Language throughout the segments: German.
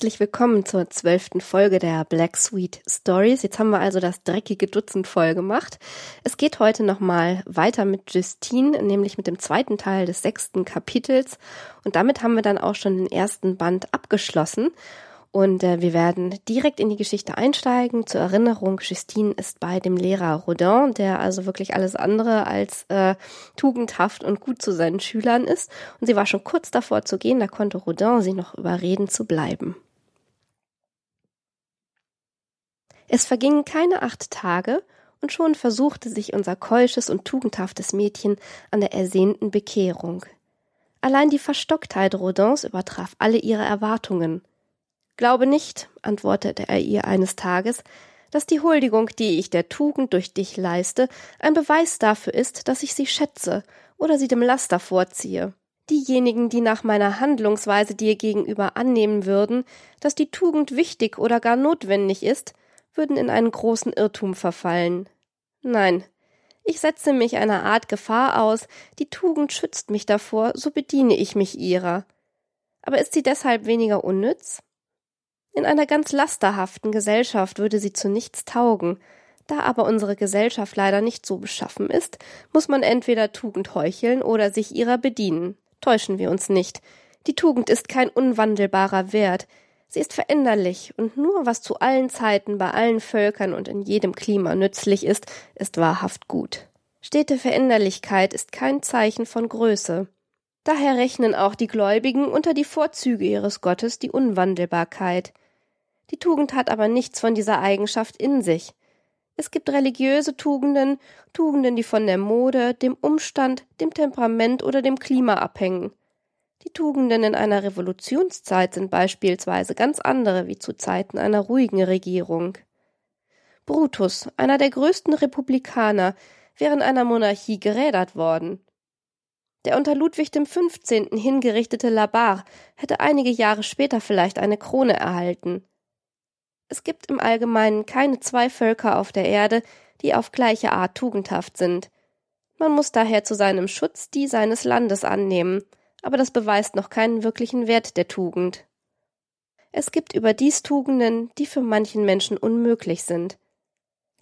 Herzlich willkommen zur zwölften Folge der Black Sweet Stories. Jetzt haben wir also das dreckige Dutzend voll gemacht. Es geht heute nochmal weiter mit Justine, nämlich mit dem zweiten Teil des sechsten Kapitels. Und damit haben wir dann auch schon den ersten Band abgeschlossen. Und äh, wir werden direkt in die Geschichte einsteigen. Zur Erinnerung, Justine ist bei dem Lehrer Rodin, der also wirklich alles andere als äh, tugendhaft und gut zu seinen Schülern ist. Und sie war schon kurz davor zu gehen, da konnte Rodin sie noch überreden zu bleiben. Es vergingen keine acht Tage, und schon versuchte sich unser keusches und tugendhaftes Mädchen an der ersehnten Bekehrung. Allein die Verstocktheit Rodins übertraf alle ihre Erwartungen. Glaube nicht, antwortete er ihr eines Tages, dass die Huldigung, die ich der Tugend durch dich leiste, ein Beweis dafür ist, dass ich sie schätze oder sie dem Laster vorziehe. Diejenigen, die nach meiner Handlungsweise dir gegenüber annehmen würden, dass die Tugend wichtig oder gar notwendig ist, würden in einen großen Irrtum verfallen. Nein, ich setze mich einer Art Gefahr aus, die Tugend schützt mich davor, so bediene ich mich ihrer. Aber ist sie deshalb weniger unnütz? In einer ganz lasterhaften Gesellschaft würde sie zu nichts taugen. Da aber unsere Gesellschaft leider nicht so beschaffen ist, muss man entweder Tugend heucheln oder sich ihrer bedienen. Täuschen wir uns nicht. Die Tugend ist kein unwandelbarer Wert. Sie ist veränderlich, und nur was zu allen Zeiten bei allen Völkern und in jedem Klima nützlich ist, ist wahrhaft gut. Stete Veränderlichkeit ist kein Zeichen von Größe. Daher rechnen auch die Gläubigen unter die Vorzüge ihres Gottes die Unwandelbarkeit. Die Tugend hat aber nichts von dieser Eigenschaft in sich. Es gibt religiöse Tugenden, Tugenden, die von der Mode, dem Umstand, dem Temperament oder dem Klima abhängen. Die Tugenden in einer Revolutionszeit sind beispielsweise ganz andere wie zu Zeiten einer ruhigen Regierung. Brutus, einer der größten Republikaner, wäre in einer Monarchie gerädert worden. Der unter Ludwig 15. hingerichtete Labar hätte einige Jahre später vielleicht eine Krone erhalten. Es gibt im Allgemeinen keine zwei Völker auf der Erde, die auf gleiche Art tugendhaft sind. Man muss daher zu seinem Schutz die seines Landes annehmen, aber das beweist noch keinen wirklichen Wert der Tugend. Es gibt überdies Tugenden, die für manchen Menschen unmöglich sind.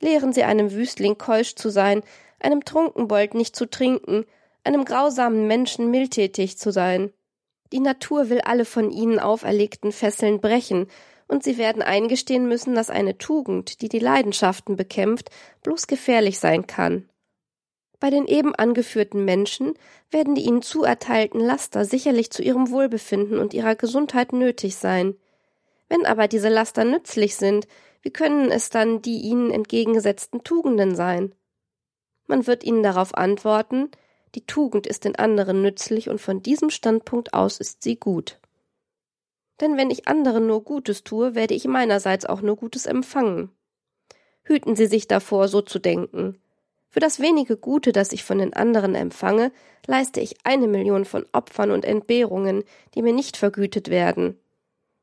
Lehren sie einem Wüstling keusch zu sein, einem Trunkenbold nicht zu trinken, einem grausamen Menschen mildtätig zu sein. Die Natur will alle von ihnen auferlegten Fesseln brechen, und sie werden eingestehen müssen, dass eine Tugend, die die Leidenschaften bekämpft, bloß gefährlich sein kann. Bei den eben angeführten Menschen werden die ihnen zuerteilten Laster sicherlich zu ihrem Wohlbefinden und ihrer Gesundheit nötig sein. Wenn aber diese Laster nützlich sind, wie können es dann die ihnen entgegengesetzten Tugenden sein? Man wird ihnen darauf antworten, die Tugend ist den anderen nützlich und von diesem Standpunkt aus ist sie gut denn wenn ich anderen nur Gutes tue, werde ich meinerseits auch nur Gutes empfangen. Hüten Sie sich davor, so zu denken. Für das wenige Gute, das ich von den anderen empfange, leiste ich eine Million von Opfern und Entbehrungen, die mir nicht vergütet werden.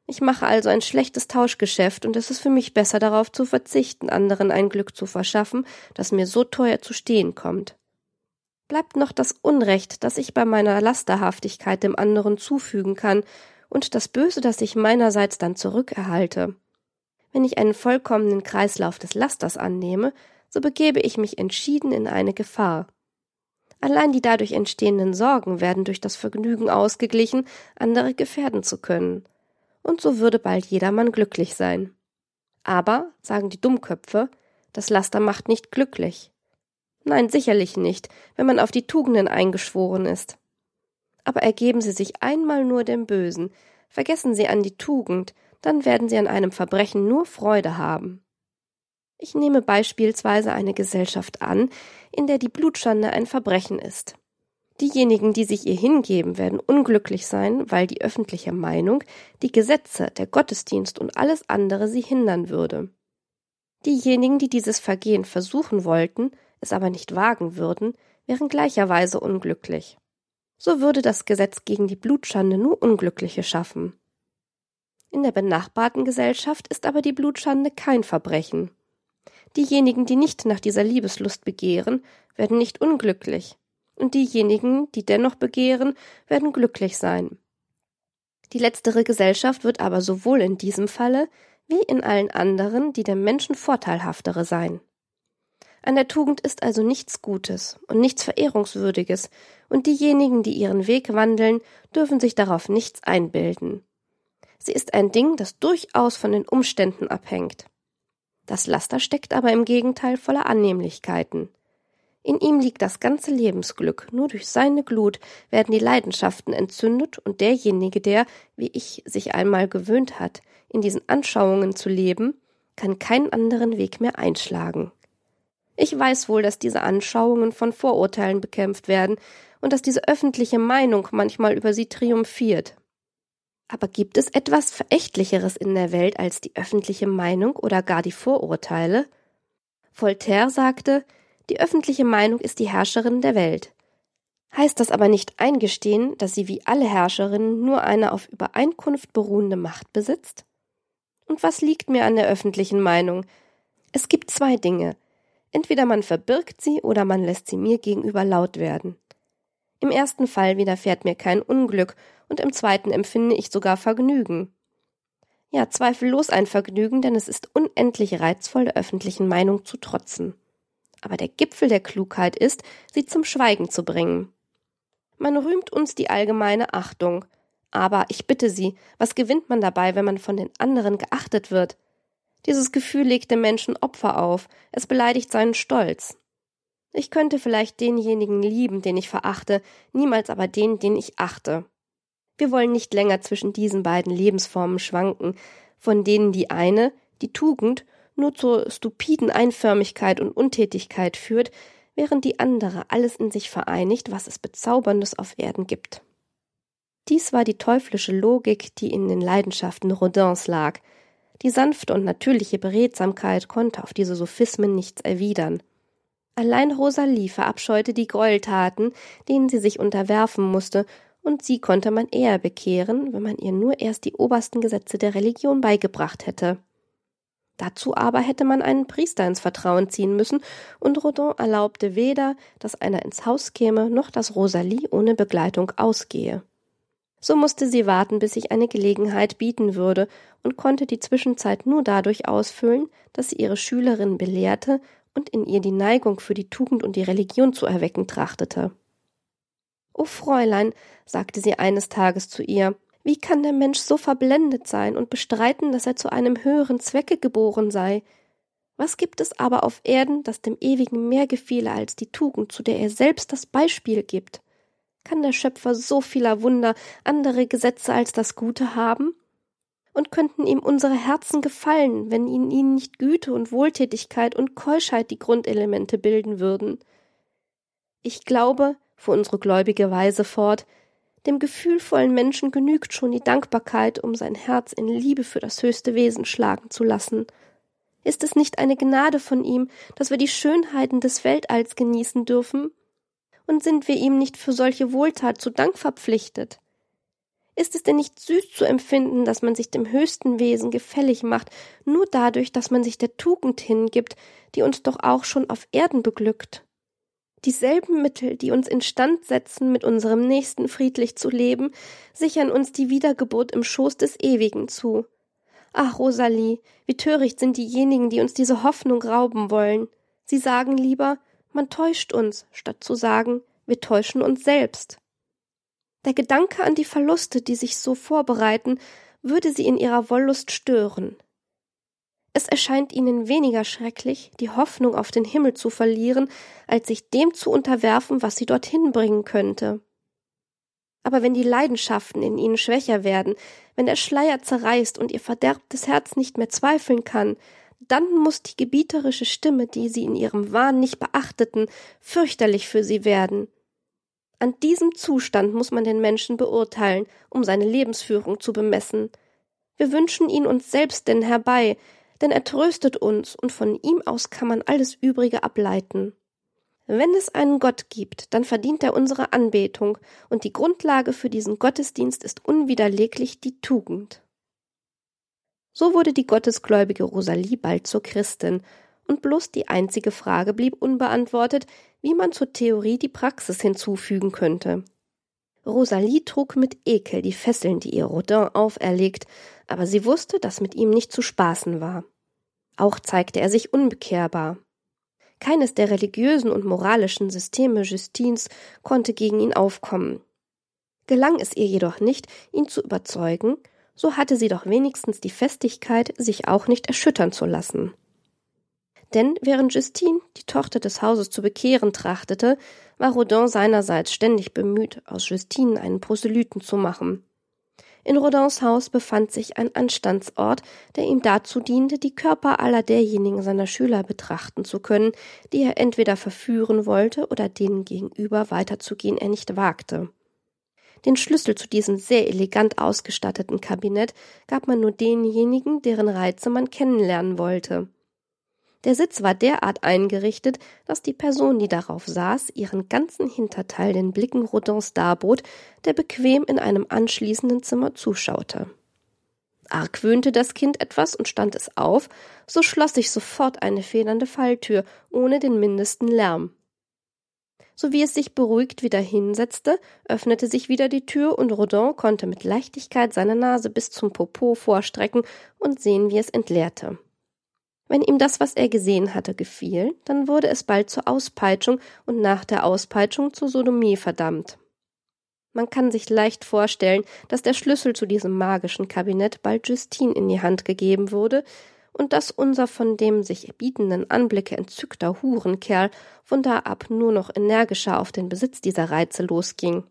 Ich mache also ein schlechtes Tauschgeschäft, und es ist für mich besser darauf zu verzichten, anderen ein Glück zu verschaffen, das mir so teuer zu stehen kommt. Bleibt noch das Unrecht, das ich bei meiner Lasterhaftigkeit dem anderen zufügen kann, und das Böse, das ich meinerseits dann zurückerhalte. Wenn ich einen vollkommenen Kreislauf des Lasters annehme, so begebe ich mich entschieden in eine Gefahr. Allein die dadurch entstehenden Sorgen werden durch das Vergnügen ausgeglichen, andere gefährden zu können. Und so würde bald jedermann glücklich sein. Aber, sagen die Dummköpfe, das Laster macht nicht glücklich. Nein, sicherlich nicht, wenn man auf die Tugenden eingeschworen ist aber ergeben Sie sich einmal nur dem Bösen, vergessen Sie an die Tugend, dann werden Sie an einem Verbrechen nur Freude haben. Ich nehme beispielsweise eine Gesellschaft an, in der die Blutschande ein Verbrechen ist. Diejenigen, die sich ihr hingeben, werden unglücklich sein, weil die öffentliche Meinung, die Gesetze, der Gottesdienst und alles andere sie hindern würde. Diejenigen, die dieses Vergehen versuchen wollten, es aber nicht wagen würden, wären gleicherweise unglücklich so würde das Gesetz gegen die Blutschande nur Unglückliche schaffen. In der benachbarten Gesellschaft ist aber die Blutschande kein Verbrechen. Diejenigen, die nicht nach dieser Liebeslust begehren, werden nicht unglücklich, und diejenigen, die dennoch begehren, werden glücklich sein. Die letztere Gesellschaft wird aber sowohl in diesem Falle wie in allen anderen die dem Menschen vorteilhaftere sein. An der Tugend ist also nichts Gutes und nichts Verehrungswürdiges, und diejenigen, die ihren Weg wandeln, dürfen sich darauf nichts einbilden. Sie ist ein Ding, das durchaus von den Umständen abhängt. Das Laster steckt aber im Gegenteil voller Annehmlichkeiten. In ihm liegt das ganze Lebensglück, nur durch seine Glut werden die Leidenschaften entzündet und derjenige, der, wie ich, sich einmal gewöhnt hat, in diesen Anschauungen zu leben, kann keinen anderen Weg mehr einschlagen. Ich weiß wohl, dass diese Anschauungen von Vorurteilen bekämpft werden und dass diese öffentliche Meinung manchmal über sie triumphiert. Aber gibt es etwas Verächtlicheres in der Welt als die öffentliche Meinung oder gar die Vorurteile? Voltaire sagte, die öffentliche Meinung ist die Herrscherin der Welt. Heißt das aber nicht eingestehen, dass sie wie alle Herrscherinnen nur eine auf Übereinkunft beruhende Macht besitzt? Und was liegt mir an der öffentlichen Meinung? Es gibt zwei Dinge. Entweder man verbirgt sie oder man lässt sie mir gegenüber laut werden. Im ersten Fall widerfährt mir kein Unglück und im zweiten empfinde ich sogar Vergnügen. Ja, zweifellos ein Vergnügen, denn es ist unendlich reizvoll, der öffentlichen Meinung zu trotzen aber der Gipfel der Klugheit ist, sie zum Schweigen zu bringen. Man rühmt uns die allgemeine Achtung, aber ich bitte Sie, was gewinnt man dabei, wenn man von den anderen geachtet wird? Dieses Gefühl legt dem Menschen Opfer auf, es beleidigt seinen Stolz. Ich könnte vielleicht denjenigen lieben, den ich verachte, niemals aber den, den ich achte. Wir wollen nicht länger zwischen diesen beiden Lebensformen schwanken, von denen die eine, die Tugend, nur zur stupiden Einförmigkeit und Untätigkeit führt, während die andere alles in sich vereinigt, was es Bezauberndes auf Erden gibt. Dies war die teuflische Logik, die in den Leidenschaften Rodins lag. Die sanfte und natürliche Beredsamkeit konnte auf diese Sophismen nichts erwidern. Allein Rosalie verabscheute die Gräueltaten, denen sie sich unterwerfen musste, und sie konnte man eher bekehren, wenn man ihr nur erst die obersten Gesetze der Religion beigebracht hätte. Dazu aber hätte man einen Priester ins Vertrauen ziehen müssen, und Rodin erlaubte weder, dass einer ins Haus käme, noch dass Rosalie ohne Begleitung ausgehe. So musste sie warten, bis sich eine Gelegenheit bieten würde, und konnte die Zwischenzeit nur dadurch ausfüllen, dass sie ihre Schülerin belehrte und in ihr die Neigung für die Tugend und die Religion zu erwecken trachtete. O Fräulein, sagte sie eines Tages zu ihr, wie kann der Mensch so verblendet sein und bestreiten, dass er zu einem höheren Zwecke geboren sei? Was gibt es aber auf Erden, das dem Ewigen mehr gefiele als die Tugend, zu der er selbst das Beispiel gibt? Kann der Schöpfer so vieler Wunder andere Gesetze als das Gute haben? Und könnten ihm unsere Herzen gefallen, wenn in ihnen nicht Güte und Wohltätigkeit und Keuschheit die Grundelemente bilden würden? Ich glaube, fuhr unsere gläubige Weise fort, dem gefühlvollen Menschen genügt schon die Dankbarkeit, um sein Herz in Liebe für das höchste Wesen schlagen zu lassen. Ist es nicht eine Gnade von ihm, dass wir die Schönheiten des Weltalls genießen dürfen? Und sind wir ihm nicht für solche Wohltat zu Dank verpflichtet? Ist es denn nicht süß zu empfinden, dass man sich dem höchsten Wesen gefällig macht, nur dadurch, dass man sich der Tugend hingibt, die uns doch auch schon auf Erden beglückt? Dieselben Mittel, die uns instand setzen, mit unserem Nächsten friedlich zu leben, sichern uns die Wiedergeburt im Schoß des Ewigen zu. Ach, Rosalie, wie töricht sind diejenigen, die uns diese Hoffnung rauben wollen. Sie sagen lieber, man täuscht uns, statt zu sagen, wir täuschen uns selbst. Der Gedanke an die Verluste, die sich so vorbereiten, würde sie in ihrer Wollust stören. Es erscheint ihnen weniger schrecklich, die Hoffnung auf den Himmel zu verlieren, als sich dem zu unterwerfen, was sie dorthin bringen könnte. Aber wenn die Leidenschaften in ihnen schwächer werden, wenn der Schleier zerreißt und ihr verderbtes Herz nicht mehr zweifeln kann, dann muss die gebieterische Stimme, die sie in ihrem Wahn nicht beachteten, fürchterlich für sie werden. An diesem Zustand muss man den Menschen beurteilen, um seine Lebensführung zu bemessen. Wir wünschen ihn uns selbst denn herbei, denn er tröstet uns und von ihm aus kann man alles Übrige ableiten. Wenn es einen Gott gibt, dann verdient er unsere Anbetung, und die Grundlage für diesen Gottesdienst ist unwiderleglich die Tugend. So wurde die gottesgläubige Rosalie bald zur Christin, und bloß die einzige Frage blieb unbeantwortet, wie man zur Theorie die Praxis hinzufügen könnte. Rosalie trug mit Ekel die Fesseln, die ihr Rodin auferlegt, aber sie wusste, dass mit ihm nicht zu spaßen war. Auch zeigte er sich unbekehrbar. Keines der religiösen und moralischen Systeme Justins konnte gegen ihn aufkommen. Gelang es ihr jedoch nicht, ihn zu überzeugen, so hatte sie doch wenigstens die Festigkeit, sich auch nicht erschüttern zu lassen. Denn während Justine, die Tochter des Hauses zu bekehren trachtete, war Rodin seinerseits ständig bemüht, aus Justine einen Proselyten zu machen. In Rodins Haus befand sich ein Anstandsort, der ihm dazu diente, die Körper aller derjenigen seiner Schüler betrachten zu können, die er entweder verführen wollte oder denen gegenüber weiterzugehen er nicht wagte. Den Schlüssel zu diesem sehr elegant ausgestatteten Kabinett gab man nur denjenigen, deren Reize man kennenlernen wollte. Der Sitz war derart eingerichtet, dass die Person, die darauf saß, ihren ganzen Hinterteil den Blicken Rodins darbot, der bequem in einem anschließenden Zimmer zuschaute. Argwöhnte das Kind etwas und stand es auf, so schloss sich sofort eine federnde Falltür, ohne den mindesten Lärm. So wie es sich beruhigt wieder hinsetzte, öffnete sich wieder die Tür und Rodin konnte mit Leichtigkeit seine Nase bis zum Popo vorstrecken und sehen, wie es entleerte. Wenn ihm das, was er gesehen hatte, gefiel, dann wurde es bald zur Auspeitschung und nach der Auspeitschung zur Sodomie verdammt. Man kann sich leicht vorstellen, dass der Schlüssel zu diesem magischen Kabinett bald Justine in die Hand gegeben wurde und dass unser von dem sich bietenden Anblicke entzückter Hurenkerl von da ab nur noch energischer auf den Besitz dieser Reize losging.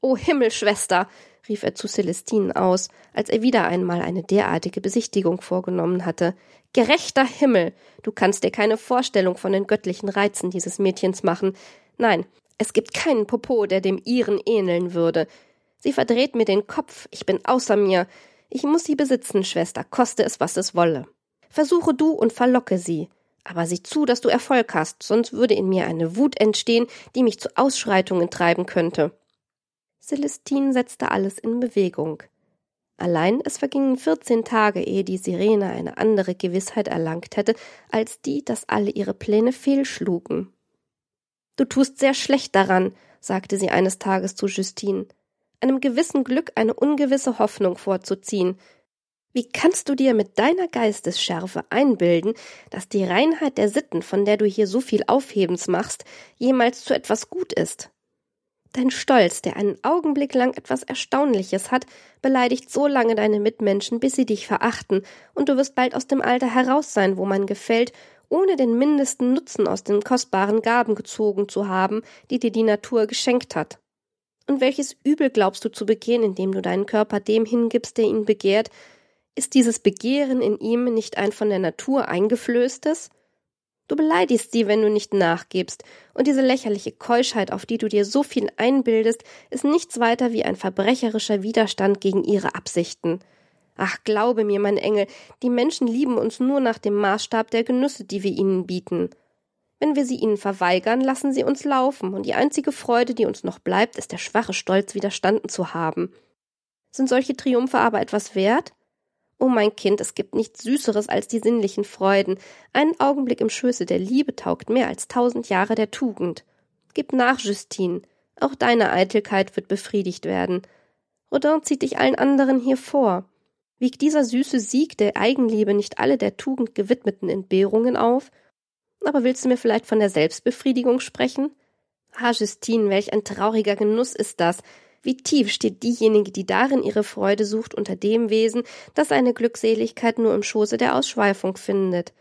O Himmel, Schwester! Rief er zu Celestinen aus, als er wieder einmal eine derartige Besichtigung vorgenommen hatte. Gerechter Himmel! Du kannst dir keine Vorstellung von den göttlichen Reizen dieses Mädchens machen. Nein, es gibt keinen Popo, der dem ihren ähneln würde. Sie verdreht mir den Kopf, ich bin außer mir. Ich muss sie besitzen, Schwester, koste es, was es wolle. Versuche du und verlocke sie. Aber sieh zu, dass du Erfolg hast, sonst würde in mir eine Wut entstehen, die mich zu Ausschreitungen treiben könnte. Celestine setzte alles in Bewegung. Allein es vergingen vierzehn Tage, ehe die Sirene eine andere Gewissheit erlangt hätte, als die, dass alle ihre Pläne fehlschlugen. Du tust sehr schlecht daran, sagte sie eines Tages zu Justine, einem gewissen Glück eine ungewisse Hoffnung vorzuziehen. Wie kannst du dir mit deiner Geistesschärfe einbilden, dass die Reinheit der Sitten, von der du hier so viel Aufhebens machst, jemals zu etwas gut ist? Dein Stolz, der einen Augenblick lang etwas Erstaunliches hat, beleidigt so lange deine Mitmenschen, bis sie dich verachten, und du wirst bald aus dem Alter heraus sein, wo man gefällt, ohne den mindesten Nutzen aus den kostbaren Gaben gezogen zu haben, die dir die Natur geschenkt hat. Und welches Übel glaubst du zu begehen, indem du deinen Körper dem hingibst, der ihn begehrt? Ist dieses Begehren in ihm nicht ein von der Natur eingeflößtes? Du beleidigst sie, wenn du nicht nachgibst, und diese lächerliche Keuschheit, auf die du dir so viel einbildest, ist nichts weiter wie ein verbrecherischer Widerstand gegen ihre Absichten. Ach, glaube mir, mein Engel, die Menschen lieben uns nur nach dem Maßstab der Genüsse, die wir ihnen bieten. Wenn wir sie ihnen verweigern, lassen sie uns laufen, und die einzige Freude, die uns noch bleibt, ist der schwache Stolz widerstanden zu haben. Sind solche Triumphe aber etwas wert? Oh mein Kind, es gibt nichts Süßeres als die sinnlichen Freuden. Ein Augenblick im Schoße der Liebe taugt mehr als tausend Jahre der Tugend. Gib nach, Justine. Auch deine Eitelkeit wird befriedigt werden. Rodin zieht dich allen anderen hier vor. Wiegt dieser süße Sieg der Eigenliebe nicht alle der Tugend gewidmeten Entbehrungen auf? Aber willst du mir vielleicht von der Selbstbefriedigung sprechen? Ah, Justine, welch ein trauriger Genuss ist das, wie tief steht diejenige, die darin ihre Freude sucht, unter dem Wesen, das seine Glückseligkeit nur im Schoße der Ausschweifung findet.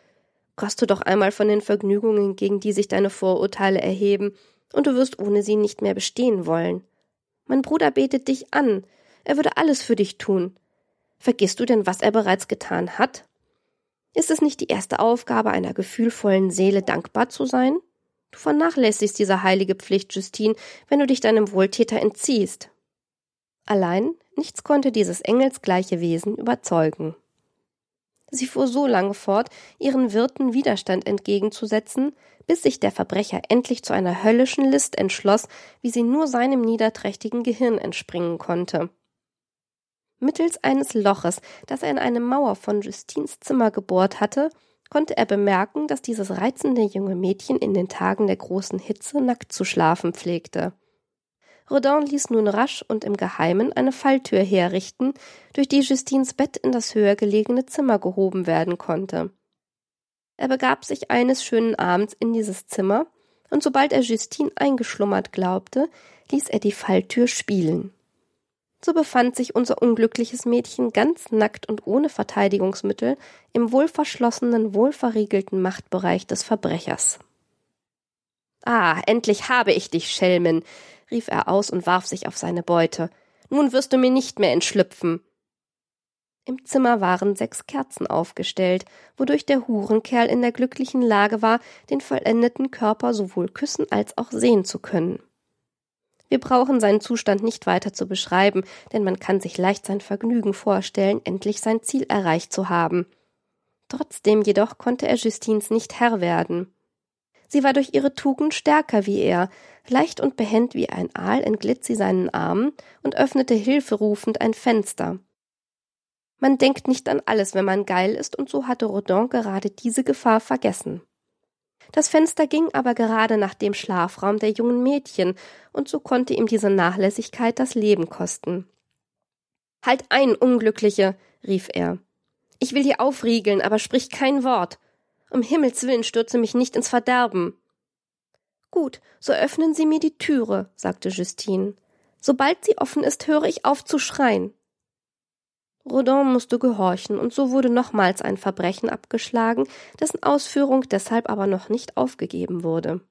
Koste doch einmal von den Vergnügungen, gegen die sich deine Vorurteile erheben, und du wirst ohne sie nicht mehr bestehen wollen. Mein Bruder betet dich an, er würde alles für dich tun. Vergisst du denn, was er bereits getan hat? Ist es nicht die erste Aufgabe einer gefühlvollen Seele, dankbar zu sein? Du vernachlässigst diese heilige Pflicht, Justine, wenn du dich deinem Wohltäter entziehst. Allein nichts konnte dieses engelsgleiche Wesen überzeugen. Sie fuhr so lange fort, ihren Wirten Widerstand entgegenzusetzen, bis sich der Verbrecher endlich zu einer höllischen List entschloss, wie sie nur seinem niederträchtigen Gehirn entspringen konnte. Mittels eines Loches, das er in eine Mauer von Justins Zimmer gebohrt hatte, konnte er bemerken, dass dieses reizende junge Mädchen in den Tagen der großen Hitze nackt zu schlafen pflegte. Rodin ließ nun rasch und im Geheimen eine Falltür herrichten, durch die Justines Bett in das höher gelegene Zimmer gehoben werden konnte. Er begab sich eines schönen Abends in dieses Zimmer, und sobald er Justine eingeschlummert glaubte, ließ er die Falltür spielen. So befand sich unser unglückliches Mädchen ganz nackt und ohne Verteidigungsmittel im wohlverschlossenen, wohlverriegelten Machtbereich des Verbrechers. Ah, endlich habe ich dich, Schelmen, rief er aus und warf sich auf seine Beute. Nun wirst du mir nicht mehr entschlüpfen. Im Zimmer waren sechs Kerzen aufgestellt, wodurch der Hurenkerl in der glücklichen Lage war, den vollendeten Körper sowohl küssen als auch sehen zu können. Wir brauchen seinen Zustand nicht weiter zu beschreiben, denn man kann sich leicht sein Vergnügen vorstellen, endlich sein Ziel erreicht zu haben. Trotzdem jedoch konnte er Justins nicht Herr werden. Sie war durch ihre Tugend stärker wie er, leicht und behend wie ein Aal entglitt sie seinen Armen und öffnete hilferufend ein Fenster. Man denkt nicht an alles, wenn man geil ist, und so hatte Rodin gerade diese Gefahr vergessen. Das Fenster ging aber gerade nach dem Schlafraum der jungen Mädchen, und so konnte ihm diese Nachlässigkeit das Leben kosten. Halt ein, Unglückliche, rief er. Ich will hier aufriegeln, aber sprich kein Wort. Um Himmels willen stürze mich nicht ins Verderben. Gut, so öffnen Sie mir die Türe, sagte Justine. Sobald sie offen ist, höre ich auf zu schreien. Rodin musste gehorchen, und so wurde nochmals ein Verbrechen abgeschlagen, dessen Ausführung deshalb aber noch nicht aufgegeben wurde.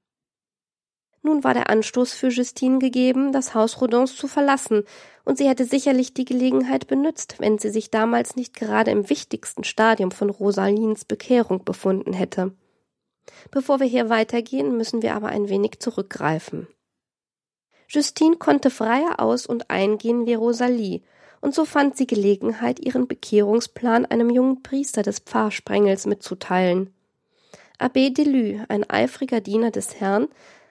Nun war der Anstoß für Justine gegeben, das Haus Rodins zu verlassen, und sie hätte sicherlich die Gelegenheit benützt, wenn sie sich damals nicht gerade im wichtigsten Stadium von Rosalins Bekehrung befunden hätte. Bevor wir hier weitergehen, müssen wir aber ein wenig zurückgreifen. Justine konnte freier aus und eingehen wie Rosalie, und so fand sie Gelegenheit, ihren Bekehrungsplan einem jungen Priester des Pfarrsprengels mitzuteilen. Abbé Delue, ein eifriger Diener des Herrn,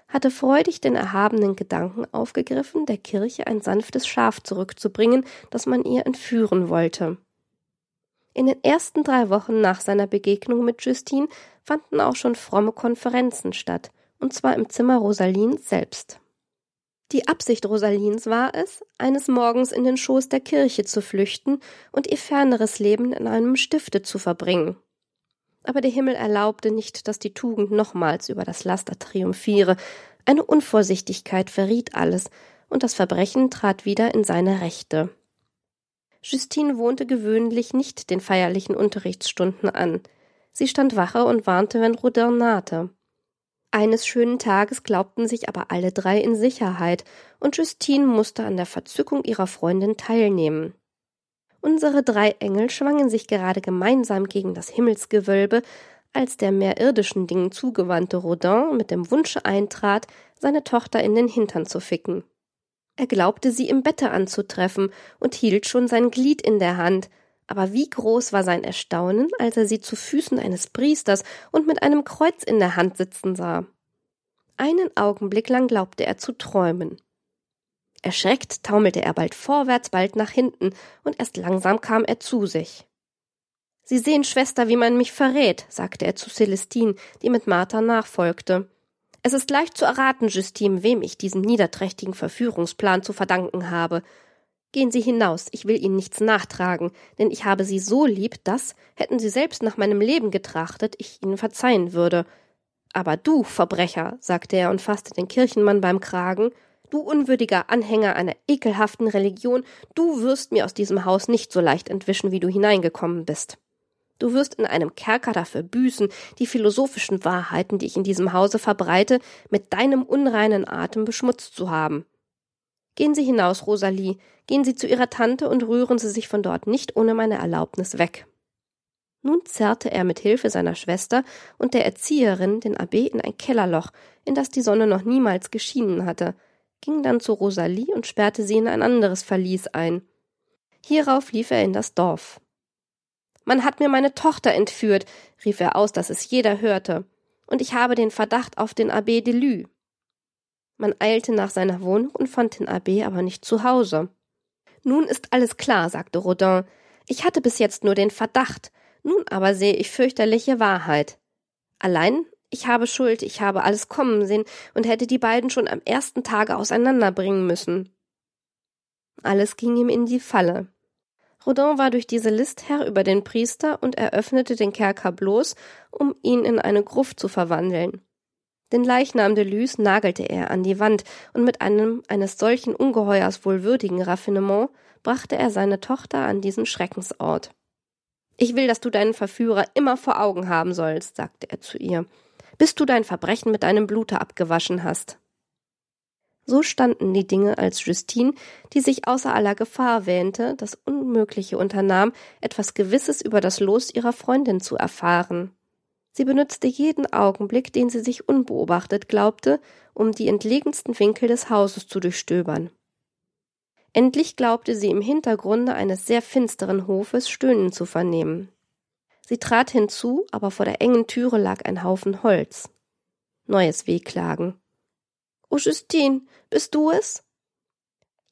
hatte freudig den erhabenen Gedanken aufgegriffen, der Kirche ein sanftes Schaf zurückzubringen, das man ihr entführen wollte. In den ersten drei Wochen nach seiner Begegnung mit Justine fanden auch schon fromme Konferenzen statt, und zwar im Zimmer Rosalins selbst. Die Absicht Rosalins war es, eines Morgens in den Schoß der Kirche zu flüchten und ihr ferneres Leben in einem Stifte zu verbringen. Aber der Himmel erlaubte nicht, dass die Tugend nochmals über das Laster triumphiere. Eine Unvorsichtigkeit verriet alles, und das Verbrechen trat wieder in seine Rechte. Justine wohnte gewöhnlich nicht den feierlichen Unterrichtsstunden an. Sie stand Wache und warnte, wenn Rodin nahte. Eines schönen Tages glaubten sich aber alle drei in Sicherheit, und Justine musste an der Verzückung ihrer Freundin teilnehmen. Unsere drei Engel schwangen sich gerade gemeinsam gegen das Himmelsgewölbe, als der mehr irdischen Dingen zugewandte Rodin mit dem Wunsche eintrat, seine Tochter in den Hintern zu ficken. Er glaubte sie im Bette anzutreffen und hielt schon sein Glied in der Hand, aber wie groß war sein Erstaunen, als er sie zu Füßen eines Priesters und mit einem Kreuz in der Hand sitzen sah. Einen Augenblick lang glaubte er zu träumen. Erschreckt taumelte er bald vorwärts, bald nach hinten, und erst langsam kam er zu sich. Sie sehen, Schwester, wie man mich verrät, sagte er zu Celestine, die mit Martha nachfolgte. Es ist leicht zu erraten, Justine, wem ich diesen niederträchtigen Verführungsplan zu verdanken habe. Gehen Sie hinaus, ich will Ihnen nichts nachtragen, denn ich habe Sie so lieb, dass, hätten Sie selbst nach meinem Leben getrachtet, ich Ihnen verzeihen würde. Aber du, Verbrecher, sagte er und fasste den Kirchenmann beim Kragen, du unwürdiger Anhänger einer ekelhaften Religion, du wirst mir aus diesem Haus nicht so leicht entwischen, wie du hineingekommen bist. Du wirst in einem Kerker dafür büßen, die philosophischen Wahrheiten, die ich in diesem Hause verbreite, mit deinem unreinen Atem beschmutzt zu haben. Gehen Sie hinaus, Rosalie, gehen Sie zu Ihrer Tante und rühren Sie sich von dort nicht ohne meine Erlaubnis weg. Nun zerrte er mit Hilfe seiner Schwester und der Erzieherin den Abb in ein Kellerloch, in das die Sonne noch niemals geschienen hatte, ging dann zu Rosalie und sperrte sie in ein anderes Verlies ein. Hierauf lief er in das Dorf. Man hat mir meine Tochter entführt, rief er aus, dass es jeder hörte, und ich habe den Verdacht auf den Abb Delue. Man eilte nach seiner Wohnung und fand den Abb aber nicht zu Hause. Nun ist alles klar, sagte Rodin. Ich hatte bis jetzt nur den Verdacht, nun aber sehe ich fürchterliche Wahrheit. Allein Ich habe Schuld, ich habe alles kommen sehen und hätte die beiden schon am ersten Tage auseinanderbringen müssen. Alles ging ihm in die Falle. Rodin war durch diese List Herr über den Priester und eröffnete den Kerker bloß, um ihn in eine Gruft zu verwandeln. Den Leichnam de Lys nagelte er an die Wand, und mit einem eines solchen Ungeheuers wohlwürdigen Raffinement brachte er seine Tochter an diesen Schreckensort. Ich will, dass du deinen Verführer immer vor Augen haben sollst, sagte er zu ihr, bis du dein Verbrechen mit deinem Blute abgewaschen hast. So standen die Dinge, als Justine, die sich außer aller Gefahr wähnte, das Unmögliche unternahm, etwas Gewisses über das Los ihrer Freundin zu erfahren. Sie benutzte jeden Augenblick, den sie sich unbeobachtet glaubte, um die entlegensten Winkel des Hauses zu durchstöbern. Endlich glaubte sie im Hintergrunde eines sehr finsteren Hofes Stöhnen zu vernehmen. Sie trat hinzu, aber vor der engen Türe lag ein Haufen Holz. Neues Wehklagen. Oh, Justine, bist du es?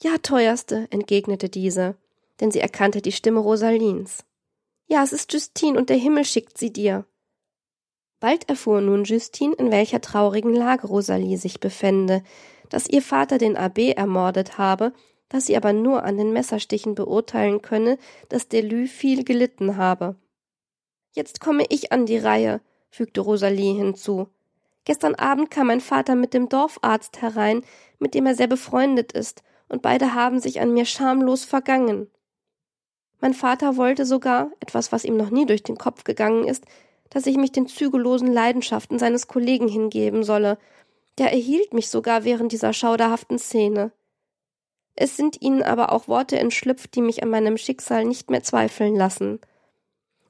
Ja, teuerste, entgegnete diese, denn sie erkannte die Stimme Rosalins. Ja, es ist Justine und der Himmel schickt sie dir. Bald erfuhr nun Justine, in welcher traurigen Lage Rosalie sich befände, dass ihr Vater den Abb ermordet habe, dass sie aber nur an den Messerstichen beurteilen könne, dass Delü viel gelitten habe. Jetzt komme ich an die Reihe, fügte Rosalie hinzu. Gestern Abend kam mein Vater mit dem Dorfarzt herein, mit dem er sehr befreundet ist, und beide haben sich an mir schamlos vergangen. Mein Vater wollte sogar, etwas, was ihm noch nie durch den Kopf gegangen ist, dass ich mich den zügellosen Leidenschaften seines Kollegen hingeben solle. Der erhielt mich sogar während dieser schauderhaften Szene. Es sind ihnen aber auch Worte entschlüpft, die mich an meinem Schicksal nicht mehr zweifeln lassen.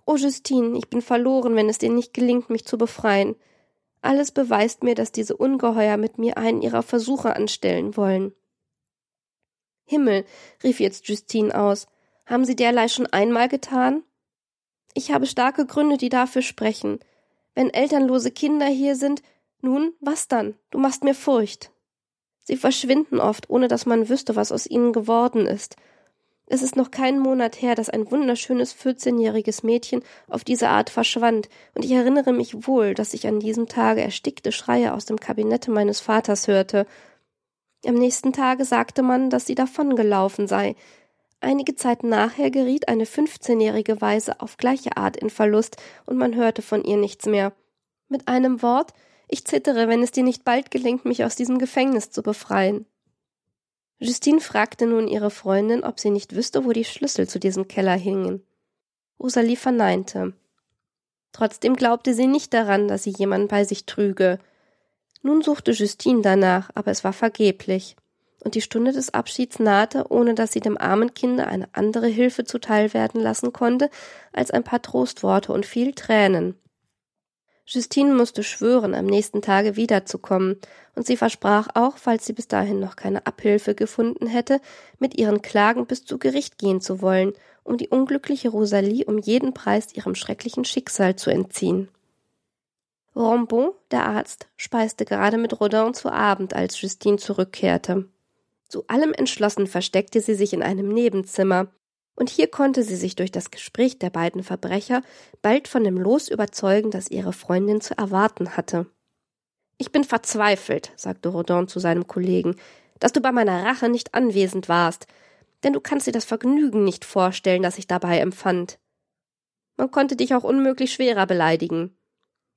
O Justine, ich bin verloren, wenn es dir nicht gelingt, mich zu befreien. Alles beweist mir, dass diese Ungeheuer mit mir einen ihrer Versuche anstellen wollen. Himmel, rief jetzt Justine aus, haben Sie derlei schon einmal getan? Ich habe starke Gründe, die dafür sprechen. Wenn elternlose Kinder hier sind, nun, was dann? Du machst mir Furcht. Sie verschwinden oft, ohne dass man wüsste, was aus ihnen geworden ist. Es ist noch kein Monat her, dass ein wunderschönes vierzehnjähriges Mädchen auf diese Art verschwand, und ich erinnere mich wohl, dass ich an diesem Tage erstickte Schreie aus dem Kabinette meines Vaters hörte. Am nächsten Tage sagte man, dass sie davongelaufen sei, Einige Zeit nachher geriet eine fünfzehnjährige Weise auf gleiche Art in Verlust, und man hörte von ihr nichts mehr. Mit einem Wort, ich zittere, wenn es dir nicht bald gelingt, mich aus diesem Gefängnis zu befreien. Justine fragte nun ihre Freundin, ob sie nicht wüsste, wo die Schlüssel zu diesem Keller hingen. Rosalie verneinte. Trotzdem glaubte sie nicht daran, dass sie jemand bei sich trüge. Nun suchte Justine danach, aber es war vergeblich und die Stunde des Abschieds nahte, ohne dass sie dem armen Kinde eine andere Hilfe zuteil werden lassen konnte als ein paar Trostworte und viel Tränen. Justine musste schwören, am nächsten Tage wiederzukommen, und sie versprach auch, falls sie bis dahin noch keine Abhilfe gefunden hätte, mit ihren Klagen bis zu Gericht gehen zu wollen, um die unglückliche Rosalie um jeden Preis ihrem schrecklichen Schicksal zu entziehen. Rambon, der Arzt, speiste gerade mit Rodin zu Abend, als Justine zurückkehrte. Zu allem entschlossen versteckte sie sich in einem Nebenzimmer, und hier konnte sie sich durch das Gespräch der beiden Verbrecher bald von dem Los überzeugen, das ihre Freundin zu erwarten hatte. Ich bin verzweifelt, sagte Rodin zu seinem Kollegen, dass du bei meiner Rache nicht anwesend warst, denn du kannst dir das Vergnügen nicht vorstellen, das ich dabei empfand. Man konnte dich auch unmöglich schwerer beleidigen.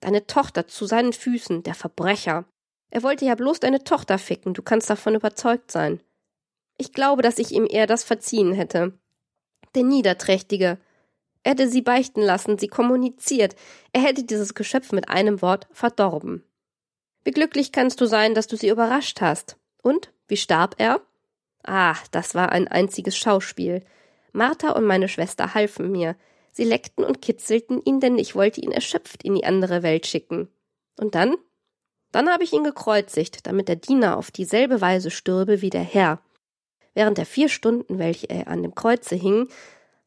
Deine Tochter zu seinen Füßen, der Verbrecher. Er wollte ja bloß deine Tochter ficken, du kannst davon überzeugt sein. Ich glaube, dass ich ihm eher das verziehen hätte. Der Niederträchtige. Er hätte sie beichten lassen, sie kommuniziert. Er hätte dieses Geschöpf mit einem Wort verdorben. Wie glücklich kannst du sein, dass du sie überrascht hast. Und? Wie starb er? Ah, das war ein einziges Schauspiel. Martha und meine Schwester halfen mir. Sie leckten und kitzelten ihn, denn ich wollte ihn erschöpft in die andere Welt schicken. Und dann? Dann habe ich ihn gekreuzigt, damit der Diener auf dieselbe Weise stürbe wie der Herr. Während der vier Stunden, welche er an dem Kreuze hing,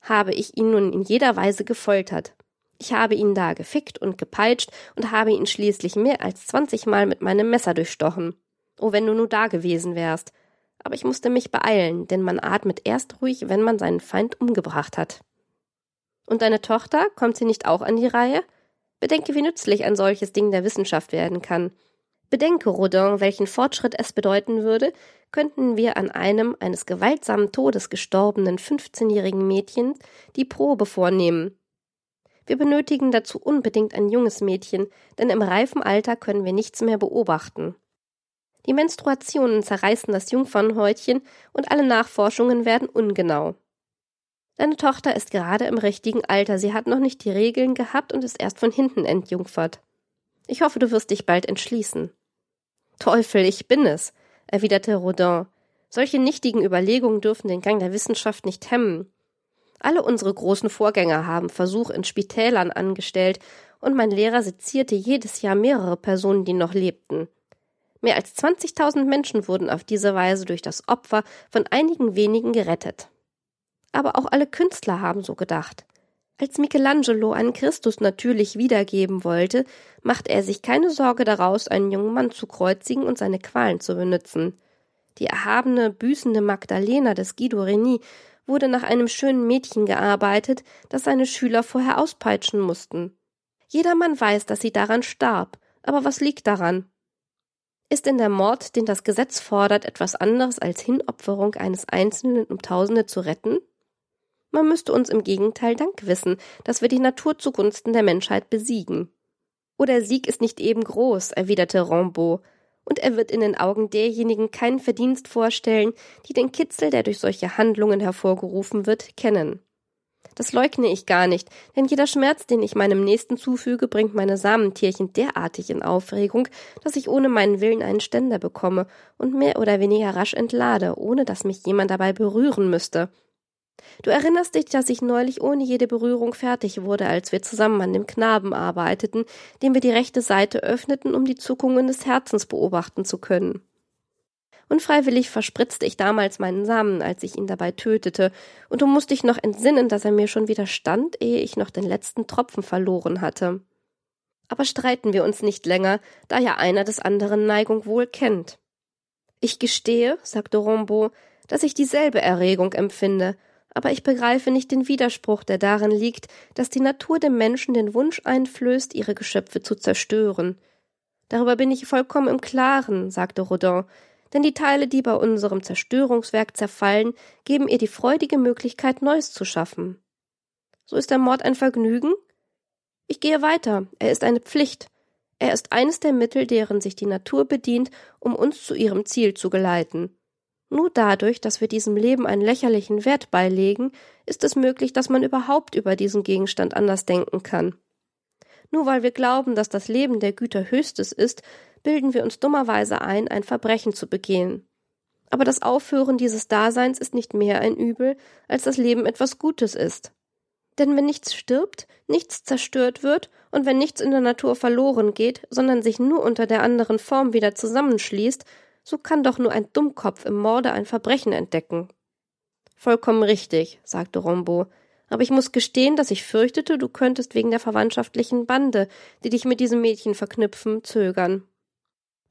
habe ich ihn nun in jeder Weise gefoltert. Ich habe ihn da gefickt und gepeitscht und habe ihn schließlich mehr als zwanzigmal mit meinem Messer durchstochen. Oh, wenn du nur da gewesen wärst. Aber ich musste mich beeilen, denn man atmet erst ruhig, wenn man seinen Feind umgebracht hat. Und deine Tochter, kommt sie nicht auch an die Reihe? Bedenke, wie nützlich ein solches Ding der Wissenschaft werden kann. Bedenke, Rodin, welchen Fortschritt es bedeuten würde, könnten wir an einem eines gewaltsamen Todes gestorbenen 15-jährigen Mädchen die Probe vornehmen. Wir benötigen dazu unbedingt ein junges Mädchen, denn im reifen Alter können wir nichts mehr beobachten. Die Menstruationen zerreißen das Jungfernhäutchen und alle Nachforschungen werden ungenau. Deine Tochter ist gerade im richtigen Alter, sie hat noch nicht die Regeln gehabt und ist erst von hinten entjungfert. Ich hoffe, du wirst dich bald entschließen. Teufel, ich bin es, erwiderte Rodin. Solche nichtigen Überlegungen dürfen den Gang der Wissenschaft nicht hemmen. Alle unsere großen Vorgänger haben Versuch in Spitälern angestellt, und mein Lehrer sezierte jedes Jahr mehrere Personen, die noch lebten. Mehr als 20.000 Menschen wurden auf diese Weise durch das Opfer von einigen wenigen gerettet aber auch alle Künstler haben so gedacht. Als Michelangelo einen Christus natürlich wiedergeben wollte, machte er sich keine Sorge daraus, einen jungen Mann zu kreuzigen und seine Qualen zu benützen. Die erhabene, büßende Magdalena des Guido Reni wurde nach einem schönen Mädchen gearbeitet, das seine Schüler vorher auspeitschen mussten. Jedermann weiß, dass sie daran starb, aber was liegt daran? Ist denn der Mord, den das Gesetz fordert, etwas anderes als Hinopferung eines Einzelnen, um Tausende zu retten? Man müsste uns im Gegenteil Dank wissen, dass wir die Natur zugunsten der Menschheit besiegen. Oh, der Sieg ist nicht eben groß, erwiderte Rambaud, und er wird in den Augen derjenigen keinen Verdienst vorstellen, die den Kitzel, der durch solche Handlungen hervorgerufen wird, kennen. Das leugne ich gar nicht, denn jeder Schmerz, den ich meinem Nächsten zufüge, bringt meine Samentierchen derartig in Aufregung, dass ich ohne meinen Willen einen Ständer bekomme und mehr oder weniger rasch entlade, ohne dass mich jemand dabei berühren müsste. Du erinnerst dich, dass ich neulich ohne jede Berührung fertig wurde, als wir zusammen an dem Knaben arbeiteten, dem wir die rechte Seite öffneten, um die Zuckungen des Herzens beobachten zu können. Unfreiwillig verspritzte ich damals meinen Samen, als ich ihn dabei tötete, und du musst dich noch entsinnen, dass er mir schon widerstand, ehe ich noch den letzten Tropfen verloren hatte. Aber streiten wir uns nicht länger, da ja einer des anderen Neigung wohl kennt. Ich gestehe, sagte Rombaud, dass ich dieselbe Erregung empfinde, aber ich begreife nicht den Widerspruch, der darin liegt, dass die Natur dem Menschen den Wunsch einflößt, ihre Geschöpfe zu zerstören. Darüber bin ich vollkommen im Klaren, sagte Rodin, denn die Teile, die bei unserem Zerstörungswerk zerfallen, geben ihr die freudige Möglichkeit, Neues zu schaffen. So ist der Mord ein Vergnügen? Ich gehe weiter, er ist eine Pflicht. Er ist eines der Mittel, deren sich die Natur bedient, um uns zu ihrem Ziel zu geleiten. Nur dadurch, dass wir diesem Leben einen lächerlichen Wert beilegen, ist es möglich, dass man überhaupt über diesen Gegenstand anders denken kann. Nur weil wir glauben, dass das Leben der Güter höchstes ist, bilden wir uns dummerweise ein, ein Verbrechen zu begehen. Aber das Aufhören dieses Daseins ist nicht mehr ein Übel, als das Leben etwas Gutes ist. Denn wenn nichts stirbt, nichts zerstört wird und wenn nichts in der Natur verloren geht, sondern sich nur unter der anderen Form wieder zusammenschließt, so kann doch nur ein Dummkopf im Morde ein Verbrechen entdecken. Vollkommen richtig, sagte Rombo, aber ich muss gestehen, dass ich fürchtete, du könntest wegen der verwandtschaftlichen Bande, die dich mit diesem Mädchen verknüpfen, zögern.